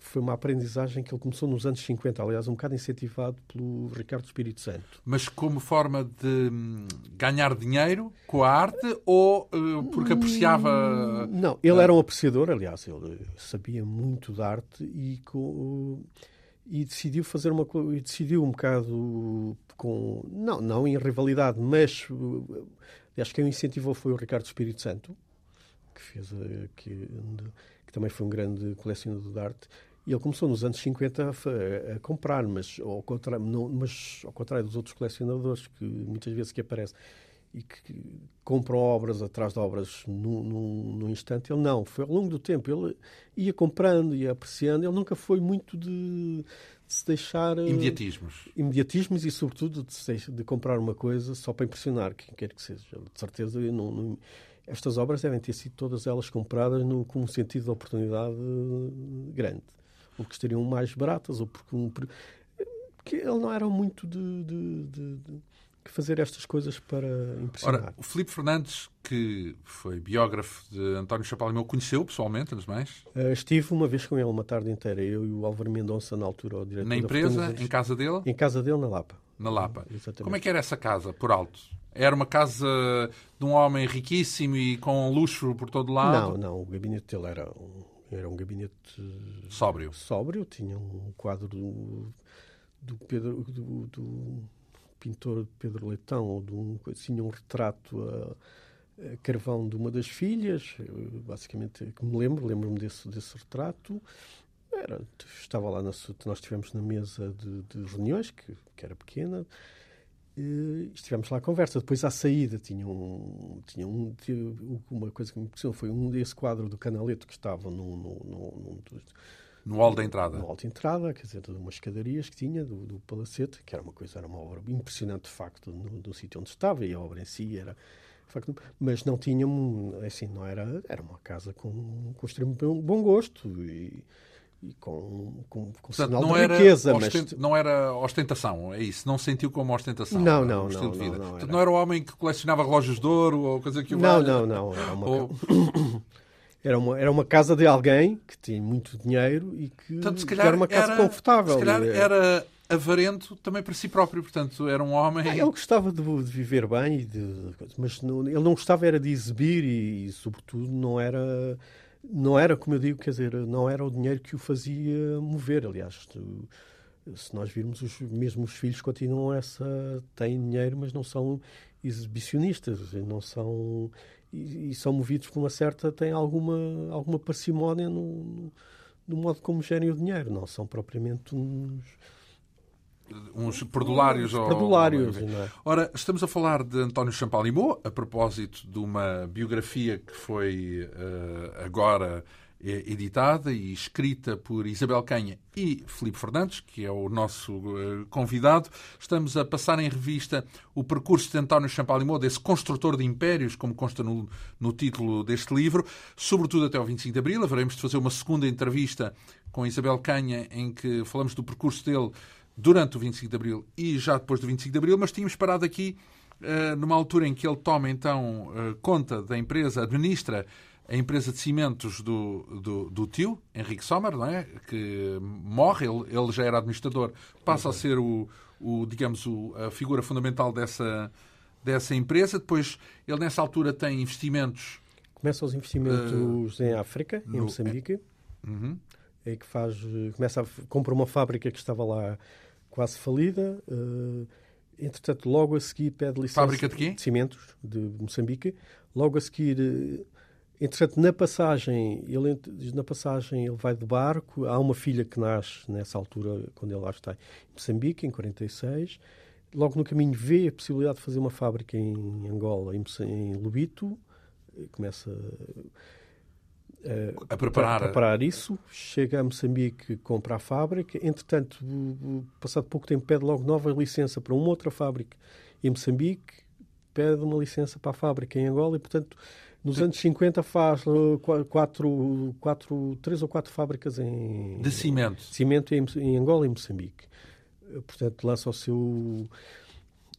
foi uma aprendizagem que ele começou nos anos 50, aliás, um bocado incentivado pelo Ricardo Espírito Santo. Mas como forma de hum, ganhar dinheiro com a arte ou uh, porque apreciava. Não, ele era um apreciador, aliás, ele sabia muito de arte e com e decidiu fazer uma e decidiu um bocado com não não em rivalidade mas acho que quem o incentivou foi o Ricardo Espírito Santo que fez que, que também foi um grande colecionador de arte e ele começou nos anos 50 a, a comprar, mas ao, contrário, não, mas ao contrário dos outros colecionadores que muitas vezes que aparecem e que compram obras atrás de obras num, num, num, instante, ele não. Foi ao longo do tempo. Ele ia comprando, ia apreciando. Ele nunca foi muito de, de se deixar... Eh, imediatismos. Imediatismos e, sobretudo, de, de, comprar uma coisa só para impressionar quem quer que seja. De certeza, não, não, estas obras devem ter sido todas elas compradas no, com um sentido de oportunidade grande ou porque estariam mais baratas, ou porque, um, porque ele não era muito de, de, de, de fazer estas coisas para impressionar. Ora, o Filipe Fernandes, que foi biógrafo de António Chapalimau, conheceu pessoalmente, antes mais? Uh, estive uma vez com ele uma tarde inteira, eu e o Álvaro Mendonça, na altura, o diretor Na empresa, em casa dele? Em casa dele, na Lapa. Na Lapa. Exatamente. Como é que era essa casa, por alto? Era uma casa de um homem riquíssimo e com luxo por todo lado? Não, não. O gabinete dele era um era um gabinete sóbrio. Sóbrio, tinha um quadro do, do Pedro do, do pintor Pedro Leitão, ou de um, tinha um retrato a, a, carvão de uma das filhas, basicamente que me lembro, lembro-me desse, desse retrato. Era, estava lá na, nós estivemos na mesa de, de reuniões, que, que era pequena, e estivemos lá à conversa. Depois, à saída, tinha, um, tinha um, uma coisa que me impressionou foi um desse quadro do Canaleto que estava no, no, no, no hall da entrada. No hall de entrada, quer dizer, de umas escadarias que tinha do, do Palacete, que era uma coisa, era uma obra impressionante de facto no, no sítio onde estava e a obra em si era. Facto, mas não tinha, assim, não era, era uma casa com, com extremo bom gosto e, e com, com, com Portanto, sinal não de riqueza. Ostent... Mas... Não era ostentação, é isso? Não sentiu como ostentação? Não, não, não. Não, não, não, era... não era o homem que colecionava relógios de ouro ou coisa que o Não, não, não. Era uma, ou... era, uma, era uma casa de alguém que tinha muito dinheiro e que, portanto, calhar, era uma casa era, confortável. Se calhar era avarento também para si próprio, portanto era um homem... Ah, ele gostava de, de, viver bem, de, mas não, ele não gostava era de exibir e, e sobretudo, não era não era, como eu digo, quer dizer, não era o dinheiro que o fazia mover. Aliás, se nós virmos, os mesmos filhos continuam essa. têm dinheiro, mas não são exibicionistas, não são. E, e são movidos por uma certa. têm alguma, alguma parcimónia no, no modo como gerem o dinheiro, não são propriamente uns uns perdulários. Uns perdulários. Ou... É? Ora, estamos a falar de António Champalimau, a propósito de uma biografia que foi uh, agora eh, editada e escrita por Isabel Canha e Felipe Fernandes, que é o nosso uh, convidado. Estamos a passar em revista o percurso de António Champalimau, desse construtor de impérios, como consta no, no título deste livro, sobretudo até ao 25 de Abril. Haveremos de fazer uma segunda entrevista com Isabel Canha, em que falamos do percurso dele durante o 25 de Abril e já depois do 25 de Abril, mas tínhamos parado aqui uh, numa altura em que ele toma então uh, conta da empresa, administra a empresa de cimentos do, do, do, tio, Henrique Sommer, não é? que morre, ele, ele já era administrador, passa a ser o, o digamos, o, a figura fundamental dessa, dessa empresa. Depois, ele nessa altura tem investimentos. Começa os investimentos uh, em África, no, em Moçambique. Uhum. É que faz, começa a, compra uma fábrica que estava lá quase falida. Uh, entretanto, logo a seguir pede licença... Fábrica de quê? De cimentos, de Moçambique. Logo a seguir... Uh, entretanto, na passagem, ele, na passagem ele vai de barco. Há uma filha que nasce nessa altura, quando ele lá está em Moçambique, em 46. Logo no caminho vê a possibilidade de fazer uma fábrica em Angola, em, em Lubito. Começa a preparar. a preparar isso. Chega a Moçambique, compra a fábrica. Entretanto, passado pouco tempo, pede logo nova licença para uma outra fábrica em Moçambique, pede uma licença para a fábrica em Angola e, portanto, nos Sim. anos 50 faz uh, quatro, quatro, três ou quatro fábricas em... De cimento. Cimento em, em Angola e Moçambique. Portanto, lança o seu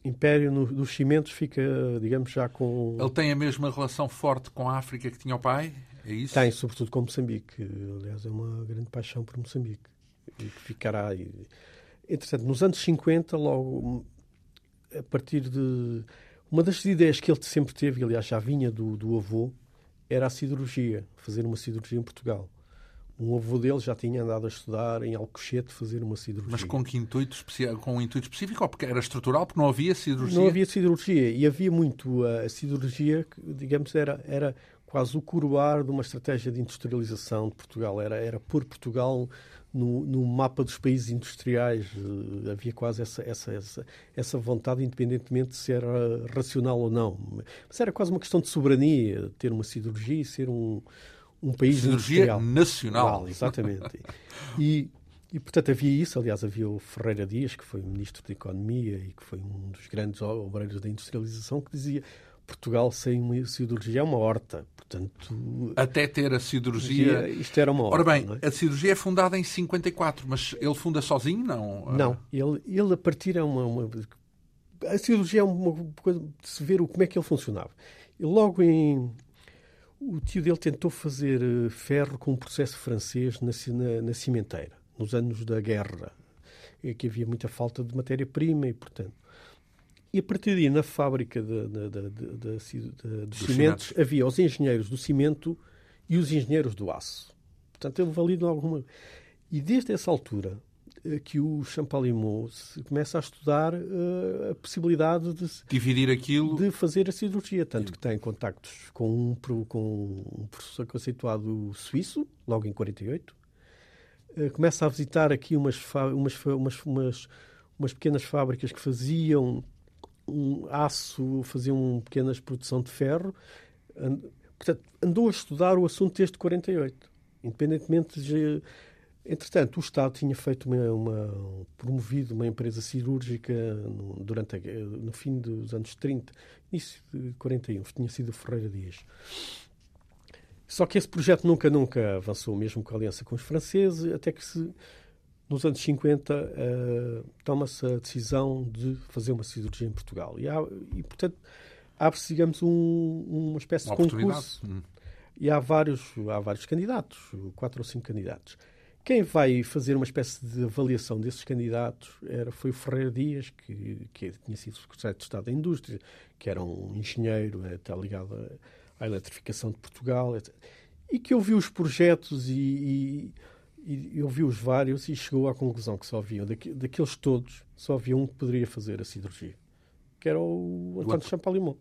império no, dos cimentos, fica, digamos, já com... Ele tem a mesma relação forte com a África que tinha o pai? É isso? Tem, sobretudo com Moçambique. Aliás, é uma grande paixão por Moçambique. E que ficará. E... Entretanto, nos anos 50, logo a partir de. Uma das ideias que ele sempre teve, aliás, já vinha do, do avô, era a cirurgia, fazer uma cirurgia em Portugal. Um avô dele já tinha andado a estudar em Alcochete fazer uma cirurgia. Mas com que intuito, com um intuito específico ou porque era estrutural, porque não havia cirurgia? Não havia cirurgia e havia muito a, a cirurgia que, digamos, era, era quase o curvar de uma estratégia de industrialização de Portugal. Era, era pôr Portugal no, no, mapa dos países industriais. Uh, havia quase essa, essa, essa, essa, vontade, independentemente de se era racional ou não. Mas era quase uma questão de soberania, ter uma cirurgia e ser um, um país cirurgia industrial. nacional. exatamente. e, e, portanto, havia isso. Aliás, havia o Ferreira Dias, que foi ministro da Economia e que foi um dos grandes obreiros da industrialização, que dizia Portugal sem uma cirurgia é uma horta. Portanto, Até ter a cirurgia. Isto era uma horta. Ora bem, é? a cirurgia é fundada em 54, mas ele funda sozinho? Não. Não, ele, ele a partir é uma, uma. a cirurgia é uma coisa de se ver como é que ele funcionava. E logo em. O tio dele tentou fazer eh, ferro com um processo francês na, na, na cimenteira, nos anos da guerra, em que havia muita falta de matéria-prima e, portanto, e a partir daí, na fábrica de, de, de, dos cimentos, havia os engenheiros do cimento e os engenheiros do aço. Portanto, ele valido alguma. E desde essa altura eh, que o Champalimau começa a estudar uh, a possibilidade de dividir aquilo, de fazer a cirurgia, tanto que tem contactos com um, com um professor conceituado suíço, logo em 48. Uh, começa a visitar aqui umas, umas, umas, umas, umas pequenas fábricas que faziam um aço, faziam pequenas produção de ferro. Portanto, andou a estudar o assunto desde 48, independentemente de... Entretanto, o Estado tinha feito uma, uma promovido uma empresa cirúrgica no, durante a, no fim dos anos 30, início de 41, tinha sido Ferreira Dias. Só que esse projeto nunca, nunca avançou, mesmo com a aliança com os franceses, até que se nos anos 50 uh, toma-se a decisão de fazer uma cirurgia em Portugal. E, há, e portanto, abre-se, digamos, um, uma espécie uma de concurso. Hum. E há vários, há vários candidatos, quatro ou cinco candidatos. Quem vai fazer uma espécie de avaliação desses candidatos era, foi o Ferreira Dias, que, que tinha sido secretário de Estado da Indústria, que era um engenheiro, até ligado à, à eletrificação de Portugal, etc. e que ouviu os projetos e, e e ouviu os vários e chegou à conclusão que só havia, daqueles todos, só havia um que poderia fazer a cirurgia, que era o António Champalimau.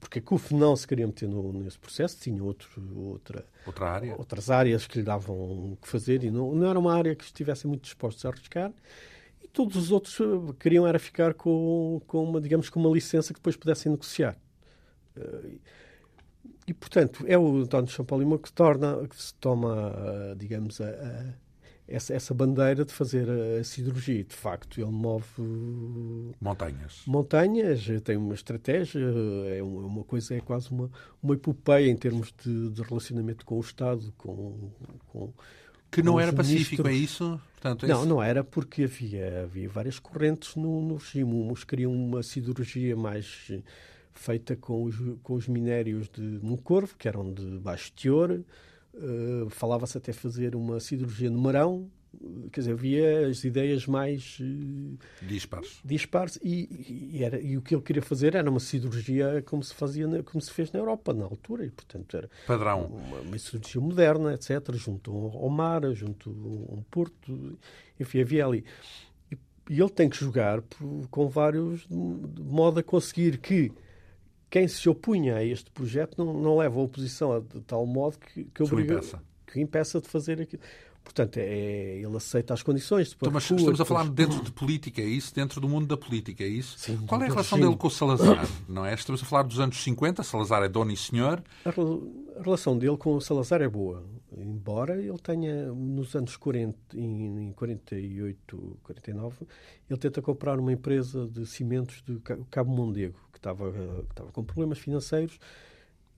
Porque a CUF não se queria meter no, nesse processo, tinha outro, outra, outra área. outras áreas que lhe davam o que fazer e não, não era uma área que estivessem muito dispostos a arriscar. E todos os outros eh, queriam era ficar com, com uma, digamos, com uma licença que depois pudessem negociar. Uh, e, portanto, é o António Champalimau que, torna, que se toma, digamos, a, a, essa, essa bandeira de fazer a, cirurgia. De facto, ele move montanhas. Montanhas, tem uma estratégia, é uma coisa, é quase uma, uma epopeia em termos de, de relacionamento com o Estado, com, com que não era pacífico, é isso? Portanto, é não, isso? não era porque havia, havia várias correntes no, no regime. Uns queriam uma cirurgia mais feita com os, com os minérios de Moncorvo, que eram de baixo teor. Uh, Falava-se até fazer uma cirurgia no Marão. Quer dizer, havia as ideias mais uh, dispares. dispares e, e, era, e o que ele queria fazer era uma cirurgia como se fazia, como se fez na Europa na altura e portanto era padrão, uma, uma cirurgia moderna, etc. Junto ao mar, junto a um porto, enfim, havia ali e ele tem que jogar com vários de modo a conseguir que quem se opunha a este projeto não, não leva a oposição de tal modo que, que obriga impeça. que impeça de fazer aquilo. Portanto, é, ele aceita as condições. Então, mas estamos a falar dentro de política, é isso? Dentro do mundo da política, é isso? Sim, Qual é a relação sim. dele com o Salazar? Não é? Estamos a falar dos anos 50, Salazar é dono e senhor. A, a relação dele com o Salazar é boa, embora ele tenha, nos anos 40, em, em 48, 49, ele tenta comprar uma empresa de cimentos de Cabo Mondego, que estava, que estava com problemas financeiros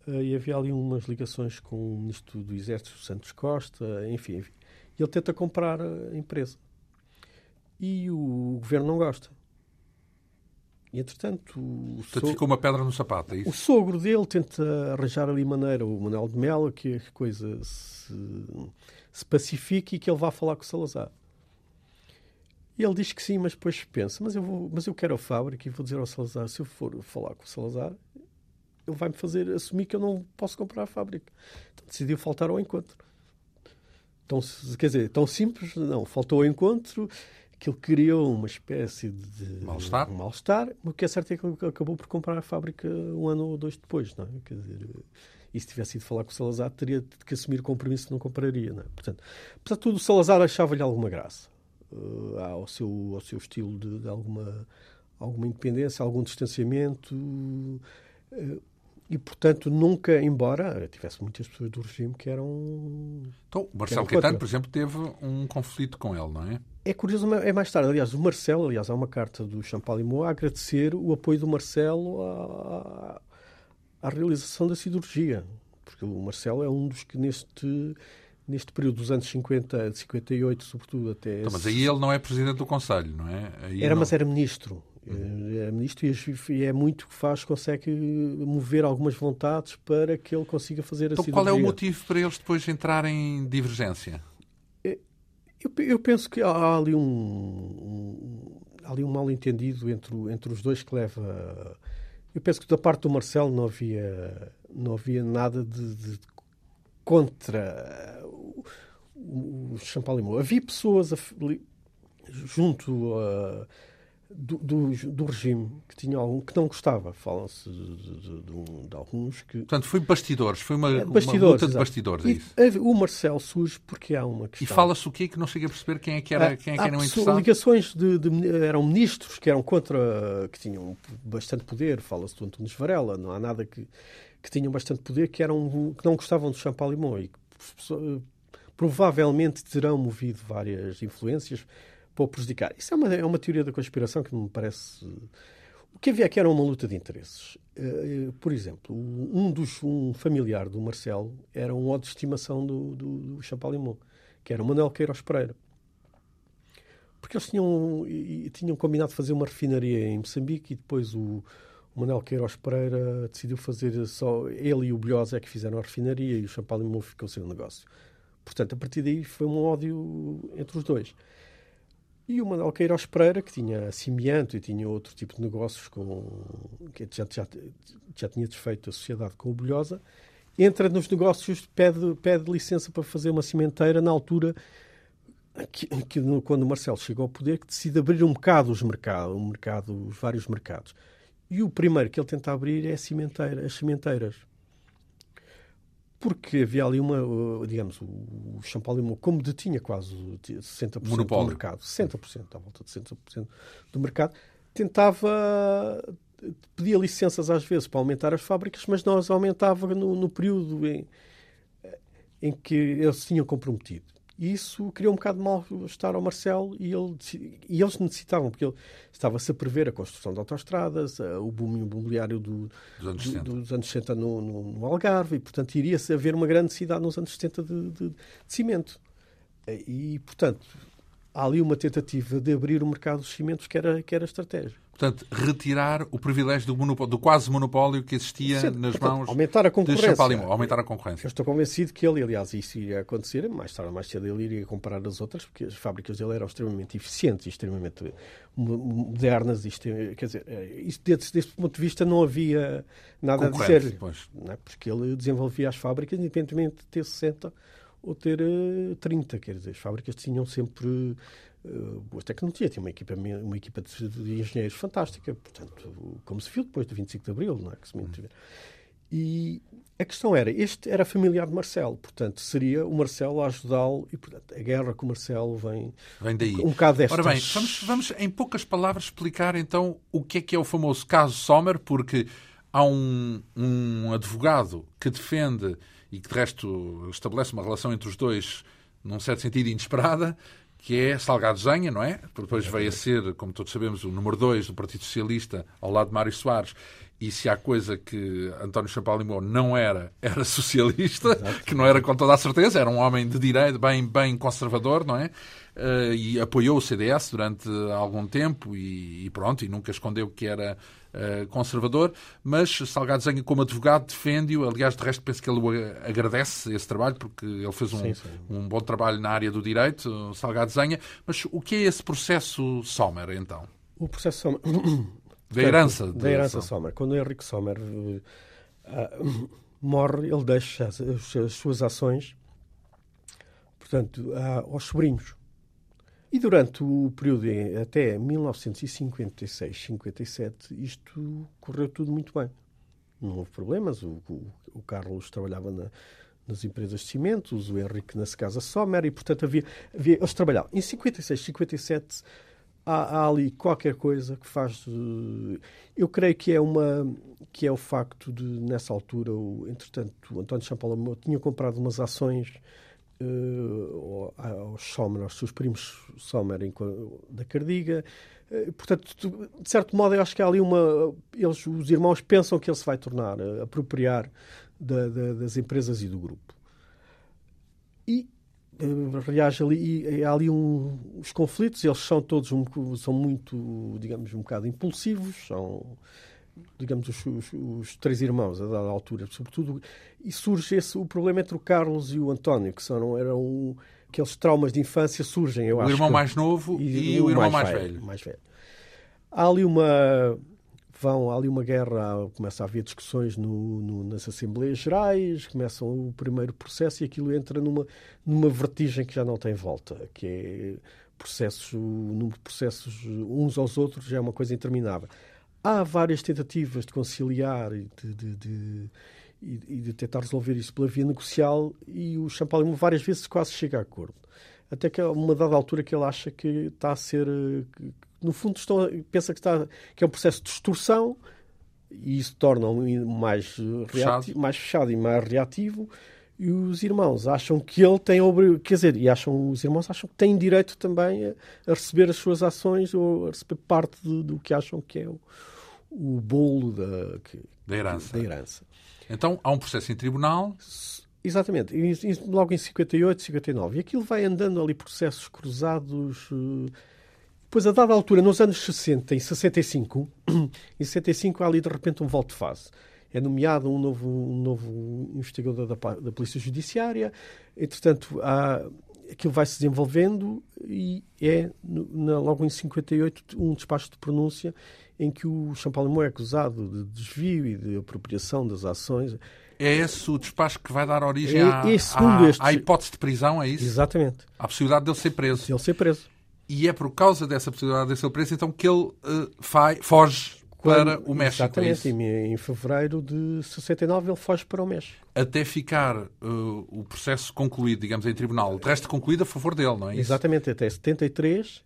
eh, e havia ali umas ligações com o ministro do Exército, Santos Costa, enfim, enfim. E ele tenta comprar a empresa. E o governo não gosta. E, entretanto, o Portanto, ficou uma pedra no sapato, é isso? O sogro dele tenta arranjar ali maneira, o Manuel de Melo, que a coisa se, se pacifique e que ele vá falar com o Salazar. E ele diz que sim, mas depois pensa, mas eu, vou, mas eu quero a fábrica e vou dizer ao Salazar, se eu for falar com o Salazar, ele vai-me fazer assumir que eu não posso comprar a fábrica. Então decidiu faltar ao encontro. tão, quer dizer, tão simples, não. Faltou ao encontro, aquilo criou uma espécie de mal-estar. Um mal-estar, o que é certo é que ele acabou por comprar a fábrica um ano ou dois depois, não é? Quer dizer, e se tivesse ido falar com o Salazar, teria que assumir o compromisso que não compraria, não é? Portanto, apesar de tudo, o Salazar achava-lhe alguma graça uh, ao, seu, ao seu estilo de, de alguma, alguma independência, algum distanciamento. Uh, e, portanto, nunca, embora tivesse muitas pessoas do regime que eram. Então, o Marcelo Caetano, por exemplo, teve um conflito com ele, não é? É curioso, é mais tarde. Aliás, o Marcelo, aliás, há uma carta do Champalimau a agradecer o apoio do Marcelo à, à realização da cirurgia. Porque o Marcelo é um dos que, neste, neste período dos anos 50, de 58, sobretudo, até. Então, mas aí ele não é presidente do Conselho, não é? Aí era, não... mas era ministro. Uhum. É ministro e é muito que faz, consegue mover algumas vontades para que ele consiga fazer então, a qual é o motivo para eles depois entrarem em divergência? É, eu, eu penso que há ali um, um, há ali um mal entendido entre, entre os dois que leva. Eu penso que da parte do Marcelo não havia, não havia nada de, de contra o, Champalimau. Havia pessoas a, junto a do, do, do, regime que tinha algum que não gostava. Falam-se de, de, de, alguns que. Portanto, foi bastidores, foi uma, é, bastidores, uma luta de bastidores. É e, o Marcel surge porque há uma questão. E fala-se o quê que não chega a perceber quem é que era, quem é que era um interessado? ligações de, eram ministros que eram contra, que tinham bastante poder. Fala-se do Antunes Varela, não há nada que, que tinham bastante poder, que, eram, que não gostavam do Champalimau e que provavelmente terão movido várias influências para o prejudicar. Isso é uma, é uma teoria da conspiração que me parece. O que havia aqui era uma luta de interesses. Uh, por exemplo, um dos um familiar do Marcelo era um ódio de estimação do, do, do Champalimau, que era o Manuel Queiroz Pereira. Porque eles tinham, tinham combinado fazer uma refinaria em Moçambique e depois o, o Manuel Queiroz Pereira decidiu fazer só. Ele e o Bilhosa é que fizeram a refinaria e o Champalimau ficou sem o negócio. Portanto, a partir daí foi um ódio entre os dois. E o Manuel Queiroz Pereira, que tinha Simianto e tinha outro tipo de negócios com, que já, já, já tinha desfeito a sociedade com o Bolhosa, entra nos negócios, pede, pede licença para fazer uma cimenteira na altura que, que, quando o Marcelo chegou ao poder, que decide abrir um bocado os mercados, mercado, os vários mercados. E o primeiro que ele tenta abrir é a cimenteira, as cimenteiras porque havia ali uma, digamos, o Champalimau, como detinha quase 60% Monopólio. do mercado, 60%, à volta de 60% do mercado, tentava, pedia licenças às vezes para aumentar as fábricas, mas não as aumentava no, no período em, em que eles tinham comprometido. E isso criou um bocado de mal-estar ao Marcelo e, ele, e eles necessitavam, porque ele estava-se a prever a construção de autoestradas, o boom imobiliário do, dos anos 60, do, dos anos 60 no, no, no, Algarve, e, portanto, iria-se haver uma grande cidade nos anos 70 de, de, de cimento. E, portanto, há ali uma tentativa de abrir o mercado dos cimentos que era, que era estratégia. Portanto, retirar o privilégio do, monopólio, do quase monopólio que existia Sim, nas portanto, mãos aumentar a concorrência. de aumentar a concorrência. Eu estou convencido que ele, aliás, isso iria acontecer, mais tarde ou mais cedo ele iria comparar as outras, porque as fábricas dele eram extremamente eficientes, extremamente modernas, isto, quer dizer, eh, isso, desse, desse ponto de vista não havia nada a dizer-lhe, é? porque ele desenvolvia as fábricas independentemente de ter 60 ou ter 30, eh, quer dizer, as fábricas tinham sempre uh, boa tecnologia, tinha uma equipa, uma equipa de, de, engenheiros fantástica, portanto, como se viu depois do 25 de Abril, não é? Que se uhum. E a questão era, este era familiar de Marcelo, portanto, seria o Marcelo a ajudá-lo e, portanto, a guerra com o Marcelo vem, vem daí. um bocado destas... Ora bem, vamos, vamos em poucas palavras explicar então o que é que é o famoso caso Sommer, porque há um, um advogado que defende e que de resto estabelece uma relação entre os dois num certo sentido inesperada, que é Salgado Zenha, não é? Depois veio a ser, como todos sabemos, o número 2 do Partido Socialista ao lado de Mário Soares. E se há coisa que António Champalimau não era, era socialista, Exato. que não era com toda a certeza, era um homem de direita, bem, bem conservador, não é? Uh, e apoiou o CDS durante algum tempo e, e pronto, e nunca escondeu que era uh, conservador, mas Salgado Zenha, como advogado, defende-o. Aliás, de resto, penso que ele agradece esse trabalho, porque ele fez um, sim, sim. um bom trabalho na área do direito, Salgado Zenha. Mas o que é esse processo Sommer, então? O processo Sommer. Da herança. Da herança Sommer. Quando o Henrique Sommer uh, morre, ele deixa as, as, suas ações portanto, aos sobrinhos. E durante o período até 1956, 57, isto correu tudo muito bem. Não houve problemas. O, o, o Carlos trabalhava na, nas empresas de cimentos, o Henrique nas casas Sommer, e portanto havia, havia eles trabalhavam. Em 56, 57 há, há, ali qualquer coisa que faz. Eu creio que é uma que é o facto de nessa altura, o, entretanto, o António Champalamau tinha comprado umas ações uh, aos Sommer, aos seus primos Sommer da Cardiga. Uh, portanto, de certo modo, eu acho que há ali uma. Eles, os irmãos pensam que ele se vai tornar, uh, apropriar da, da, das empresas e do grupo. E aliás, ali, há ali um, os conflitos, eles são todos um, são muito, digamos, um bocado impulsivos, são digamos, os, os, os, três irmãos a dada altura, sobretudo, e surge esse, o problema entre o Carlos e o António, que são, eram aqueles traumas de infância surgem, eu o acho. O irmão que, mais novo e, e o, o irmão mais, mais, velho. mais velho. Há ali uma vão há ali uma guerra, começa a haver discussões no, no, nas Assembleias Gerais, começam o primeiro processo e aquilo entra numa, numa vertigem que já não tem volta, que é processos, o número de processos uns aos outros já é uma coisa interminável. Há várias tentativas de conciliar e de, de, de, e de tentar resolver isso pela via negocial e o Champalimau várias vezes quase chega a acordo. Até que a uma dada altura que ele acha que está a ser... No fundo, estão, pensa que, está, que é um processo de extorsão e isso torna-o mais, fechado. mais fechado e mais reativo e os irmãos acham que ele tem quer dizer, e acham os irmãos acham que têm direito também a, a receber as suas ações ou a receber parte do, do que acham que é o, o bolo da, que, da, herança. da herança. Então há um processo em tribunal. Exatamente, e, e, logo em 58, 59. E aquilo vai andando ali processos cruzados. Uh, Pois, a dada altura, nos anos 60, em 65, em 65 há ali de repente um volto de fase. É nomeado um novo, um novo investigador da, da Polícia Judiciária. Entretanto, há, aquilo vai se desenvolvendo e é, na, logo em 58, um despacho de pronúncia em que o Champalimau é acusado de desvio e de apropriação das ações. É esse o despacho que vai dar origem é, à, à, este... à, hipótese de prisão, é isso? Exatamente. À possibilidade dele ser preso. De ele ser preso. E é por causa dessa possibilidade de ser preso então que ele uh, vai, foge Quando, para o México. É exatamente, é em, em fevereiro de 69 ele foge para o México. Até ficar uh, o processo concluído, digamos, em tribunal. O resto concluído a favor dele, não é isso? Exatamente, até 73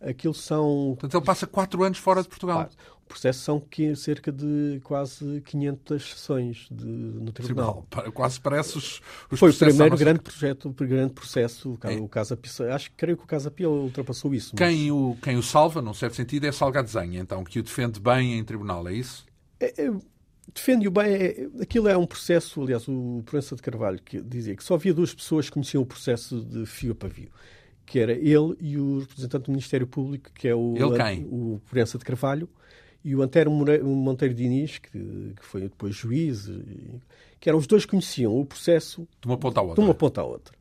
aquilo são. Portanto, ele passa quatro anos fora de Portugal processo são que, cerca de quase 500 sessões de, no tribunal. Sim, quase parece os, os Foi o primeiro grande projeto, o grande processo, o, é. o Casa Pia. Acho que creio que o Casa Pia ultrapassou isso. Mas... Quem, o, quem o salva, num certo sentido, é Salgadesenha, então, que o defende bem em tribunal, é isso? É, é, defende-o bem. É, aquilo é um processo, aliás, o Proença de Carvalho que dizia que só havia duas pessoas que conheciam o processo de fio a pavio que era ele e o representante do Ministério Público, que é o, ele quem? o Proença de Carvalho, e o Antero Monteiro Diniz, que, que foi depois juiz, que eram os dois que conheciam o processo de uma ponta à outra. De uma ponta à outra.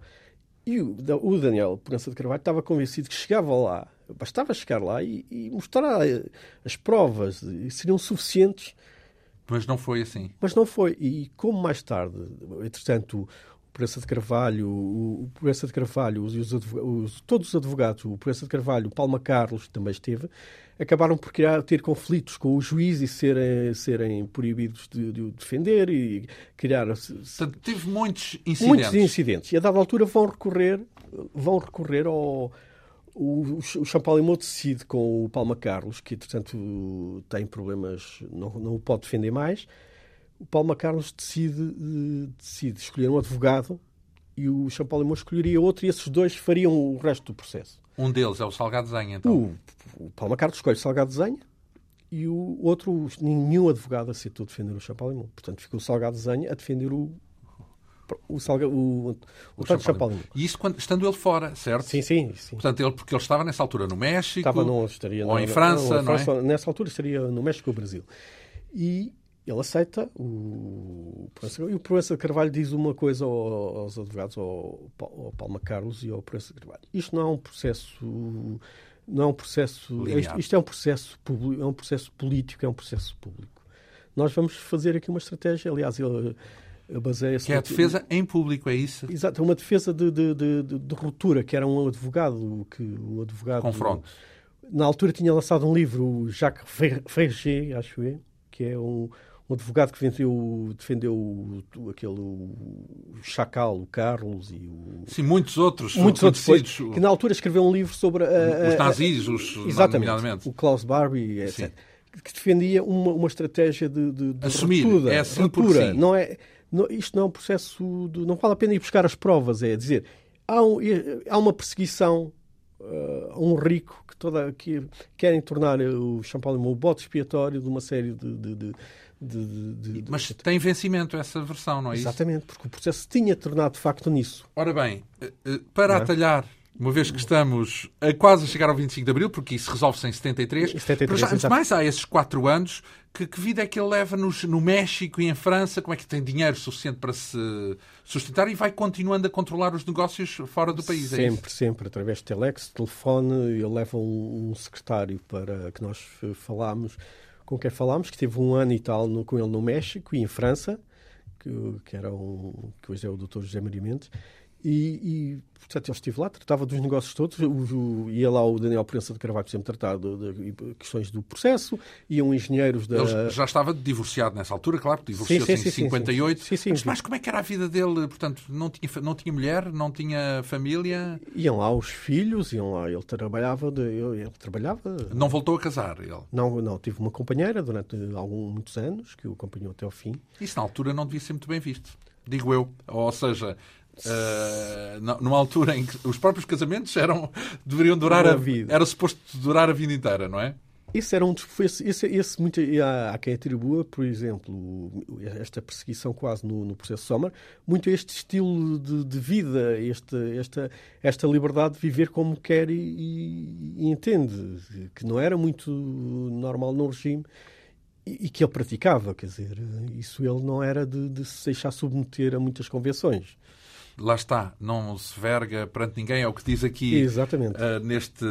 E o, o Daniel Porança de Carvalho estava convencido que chegava lá, bastava chegar lá e, e mostrar as provas, e seriam suficientes. Mas não foi assim. Mas não foi. E como mais tarde, entretanto, Proença de Carvalho, o Proença de Carvalho, os, os, todos os advogados, o Proença de Carvalho, o Palma Carlos, que também esteve, acabaram por criar, ter conflitos com o juiz e serem, serem proibidos de, de defender e criar... Portanto, teve muitos incidentes. Muitos incidentes. E a dada altura vão recorrer, vão recorrer ao... O, o Champalimau decide com o Palma Carlos, que, entretanto, tem problemas, não, não o pode defender mais, o Palma Carlos decide, eh, decide escolher um advogado e o Champalimau escolheria outro e esses dois fariam o resto do processo. Um deles é o Salgado Zenha, então? O, o Palma Carlos escolhe o Salgado Zenha e o outro, nenhum advogado aceitou defender o Champalimau. Portanto, ficou o Salgado Zenha a defender o, o, Salga, o, o, o Champalimau. E isso quando, estando ele fora, certo? Sim, sim, sim. Portanto, ele, porque ele estava nessa altura no México, estava estaria ou no, em França, não, não, é? Nessa altura estaria no México ou Brasil. E ele aceita o e o Proença de Carvalho diz uma coisa aos advogados, ao, ao Palma Carlos e ao Proença de Carvalho. Isto não é um processo não é um processo isto, isto, é um processo público, é um processo político, é um processo público. Nós vamos fazer aqui uma estratégia, aliás, ele baseia-se... Que é a defesa em público, é isso? Exato, é uma defesa de, de, de, de, ruptura, que era um advogado, que o advogado... Confronto. Na altura tinha lançado um livro, o Jacques Ferger, acho eu, que é um, um advogado que vendeu, defendeu o, aquele o Chacal, o Carlos e o... Sim, muitos outros. Muitos outros, depois, que na altura escreveu um livro sobre... A, os nazis, os, exatamente, o Klaus Barbie, etc. Sim. Que defendia uma, uma estratégia de, de, de Assumir, ruptura. é assim ruptura. Não é, não, isto não é um processo... De, não vale a pena ir buscar as provas, é dizer... Há, um, há uma perseguição uh, um rico que, toda, que querem tornar o Champalimau o bote expiatório de uma série de, de, de de, de, de... Mas tem vencimento essa versão, não é Exatamente, porque o processo tinha tornado de facto nisso. Ora bem, eh, eh, para é? atalhar, uma vez que estamos a quase chegar ao 25 de Abril, porque isso resolve-se em 73, 73 já, antes de mais há esses quatro anos, que, que, vida é que ele leva nos, no México e em França? Como é que tem dinheiro suficiente para se sustentar e vai continuando a controlar os negócios fora do país? É sempre, é sempre, através de telex, telefone, ele leva um, um secretário para que nós falámos com quem falámos, que teve um ano e tal no, com ele no México e em França, que, que, era um, que hoje é o Dr. José Maria Mendes, e, e portanto, ele estive lá, tratava dos negócios todos. O, o, ia lá o Daniel Prensa de Carvalho, por exemplo, tratar de, de, questões do processo. Iam engenheiros da. Ele já estava divorciado nessa altura, claro, divorciou-se em sim, 58. Sim, sim, mas, mas como é que era a vida dele? Portanto, não tinha, não tinha mulher, não tinha família? Iam lá os filhos, iam lá. Ele trabalhava. Ele, ele trabalhava. Não voltou a casar, ele? Não, não. Tive uma companheira durante alguns muitos anos que o acompanhou até ao fim. Isso na altura não devia ser muito bem visto digo eu. Ou seja, Uh, numa altura em que os próprios casamentos eram deveriam durar a, vida era suposto durar a vida inteira, não é? Esse era um esse, esse, esse muito há, há quem atribua, por exemplo, esta perseguição quase no, no processo Sommer, muito este estilo de, de vida, este, esta, esta liberdade de viver como quer e, e, e entende, que não era muito normal no regime e, e, que ele praticava, quer dizer, isso ele não era de, de se deixar submeter a muitas convenções lá está, não se verga perante ninguém, é o que diz aqui uh, neste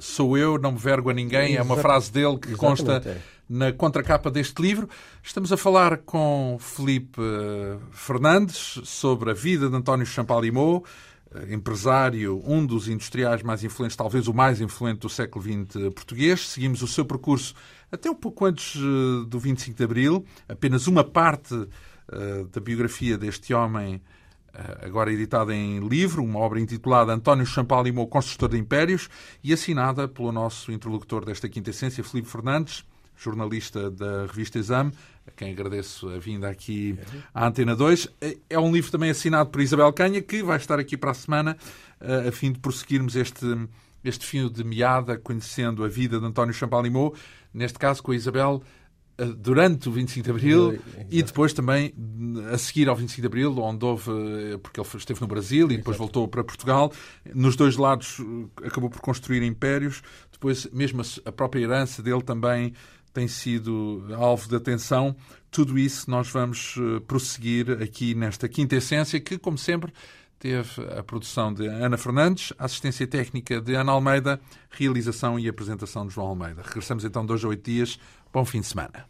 Sou eu, não me vergo a ninguém, é uma frase dele que consta é. na contracapa deste livro. Estamos a falar com Felipe eh, Fernandes sobre a vida de António Champalimau, eh, empresário, um dos industriais mais influentes, talvez o mais influente do século XX português. Seguimos o seu percurso até um pouco antes do 25 de Abril, apenas uma parte da biografia deste homem agora editada em livro, uma obra intitulada António Champalimau, Construtor de Impérios, e assinada pelo nosso interlocutor desta quinta essência, Filipe Fernandes, jornalista da revista Exame, a quem agradeço a vinda aqui à Antena 2. É um livro também assinado por Isabel Canha, que vai estar aqui para a semana, eh, a fim de prosseguirmos este, este fio de meada, conhecendo a vida de António Champalimau, neste caso com a Isabel eh, durante o 25 de Abril e depois também a seguir ao 25 de Abril, onde houve, eh, porque ele esteve no Brasil e depois voltou para Portugal. Nos dois lados eh, acabou por construir impérios. Depois, mesmo a própria herança dele também tem sido alvo de atenção. Tudo isso nós vamos prosseguir aqui nesta quinta essência, que, como sempre, teve a produção de Ana Fernandes, assistência técnica de Ana Almeida, realização e apresentação de João Almeida. Regressamos então dois a oito dias. Bom fim de semana.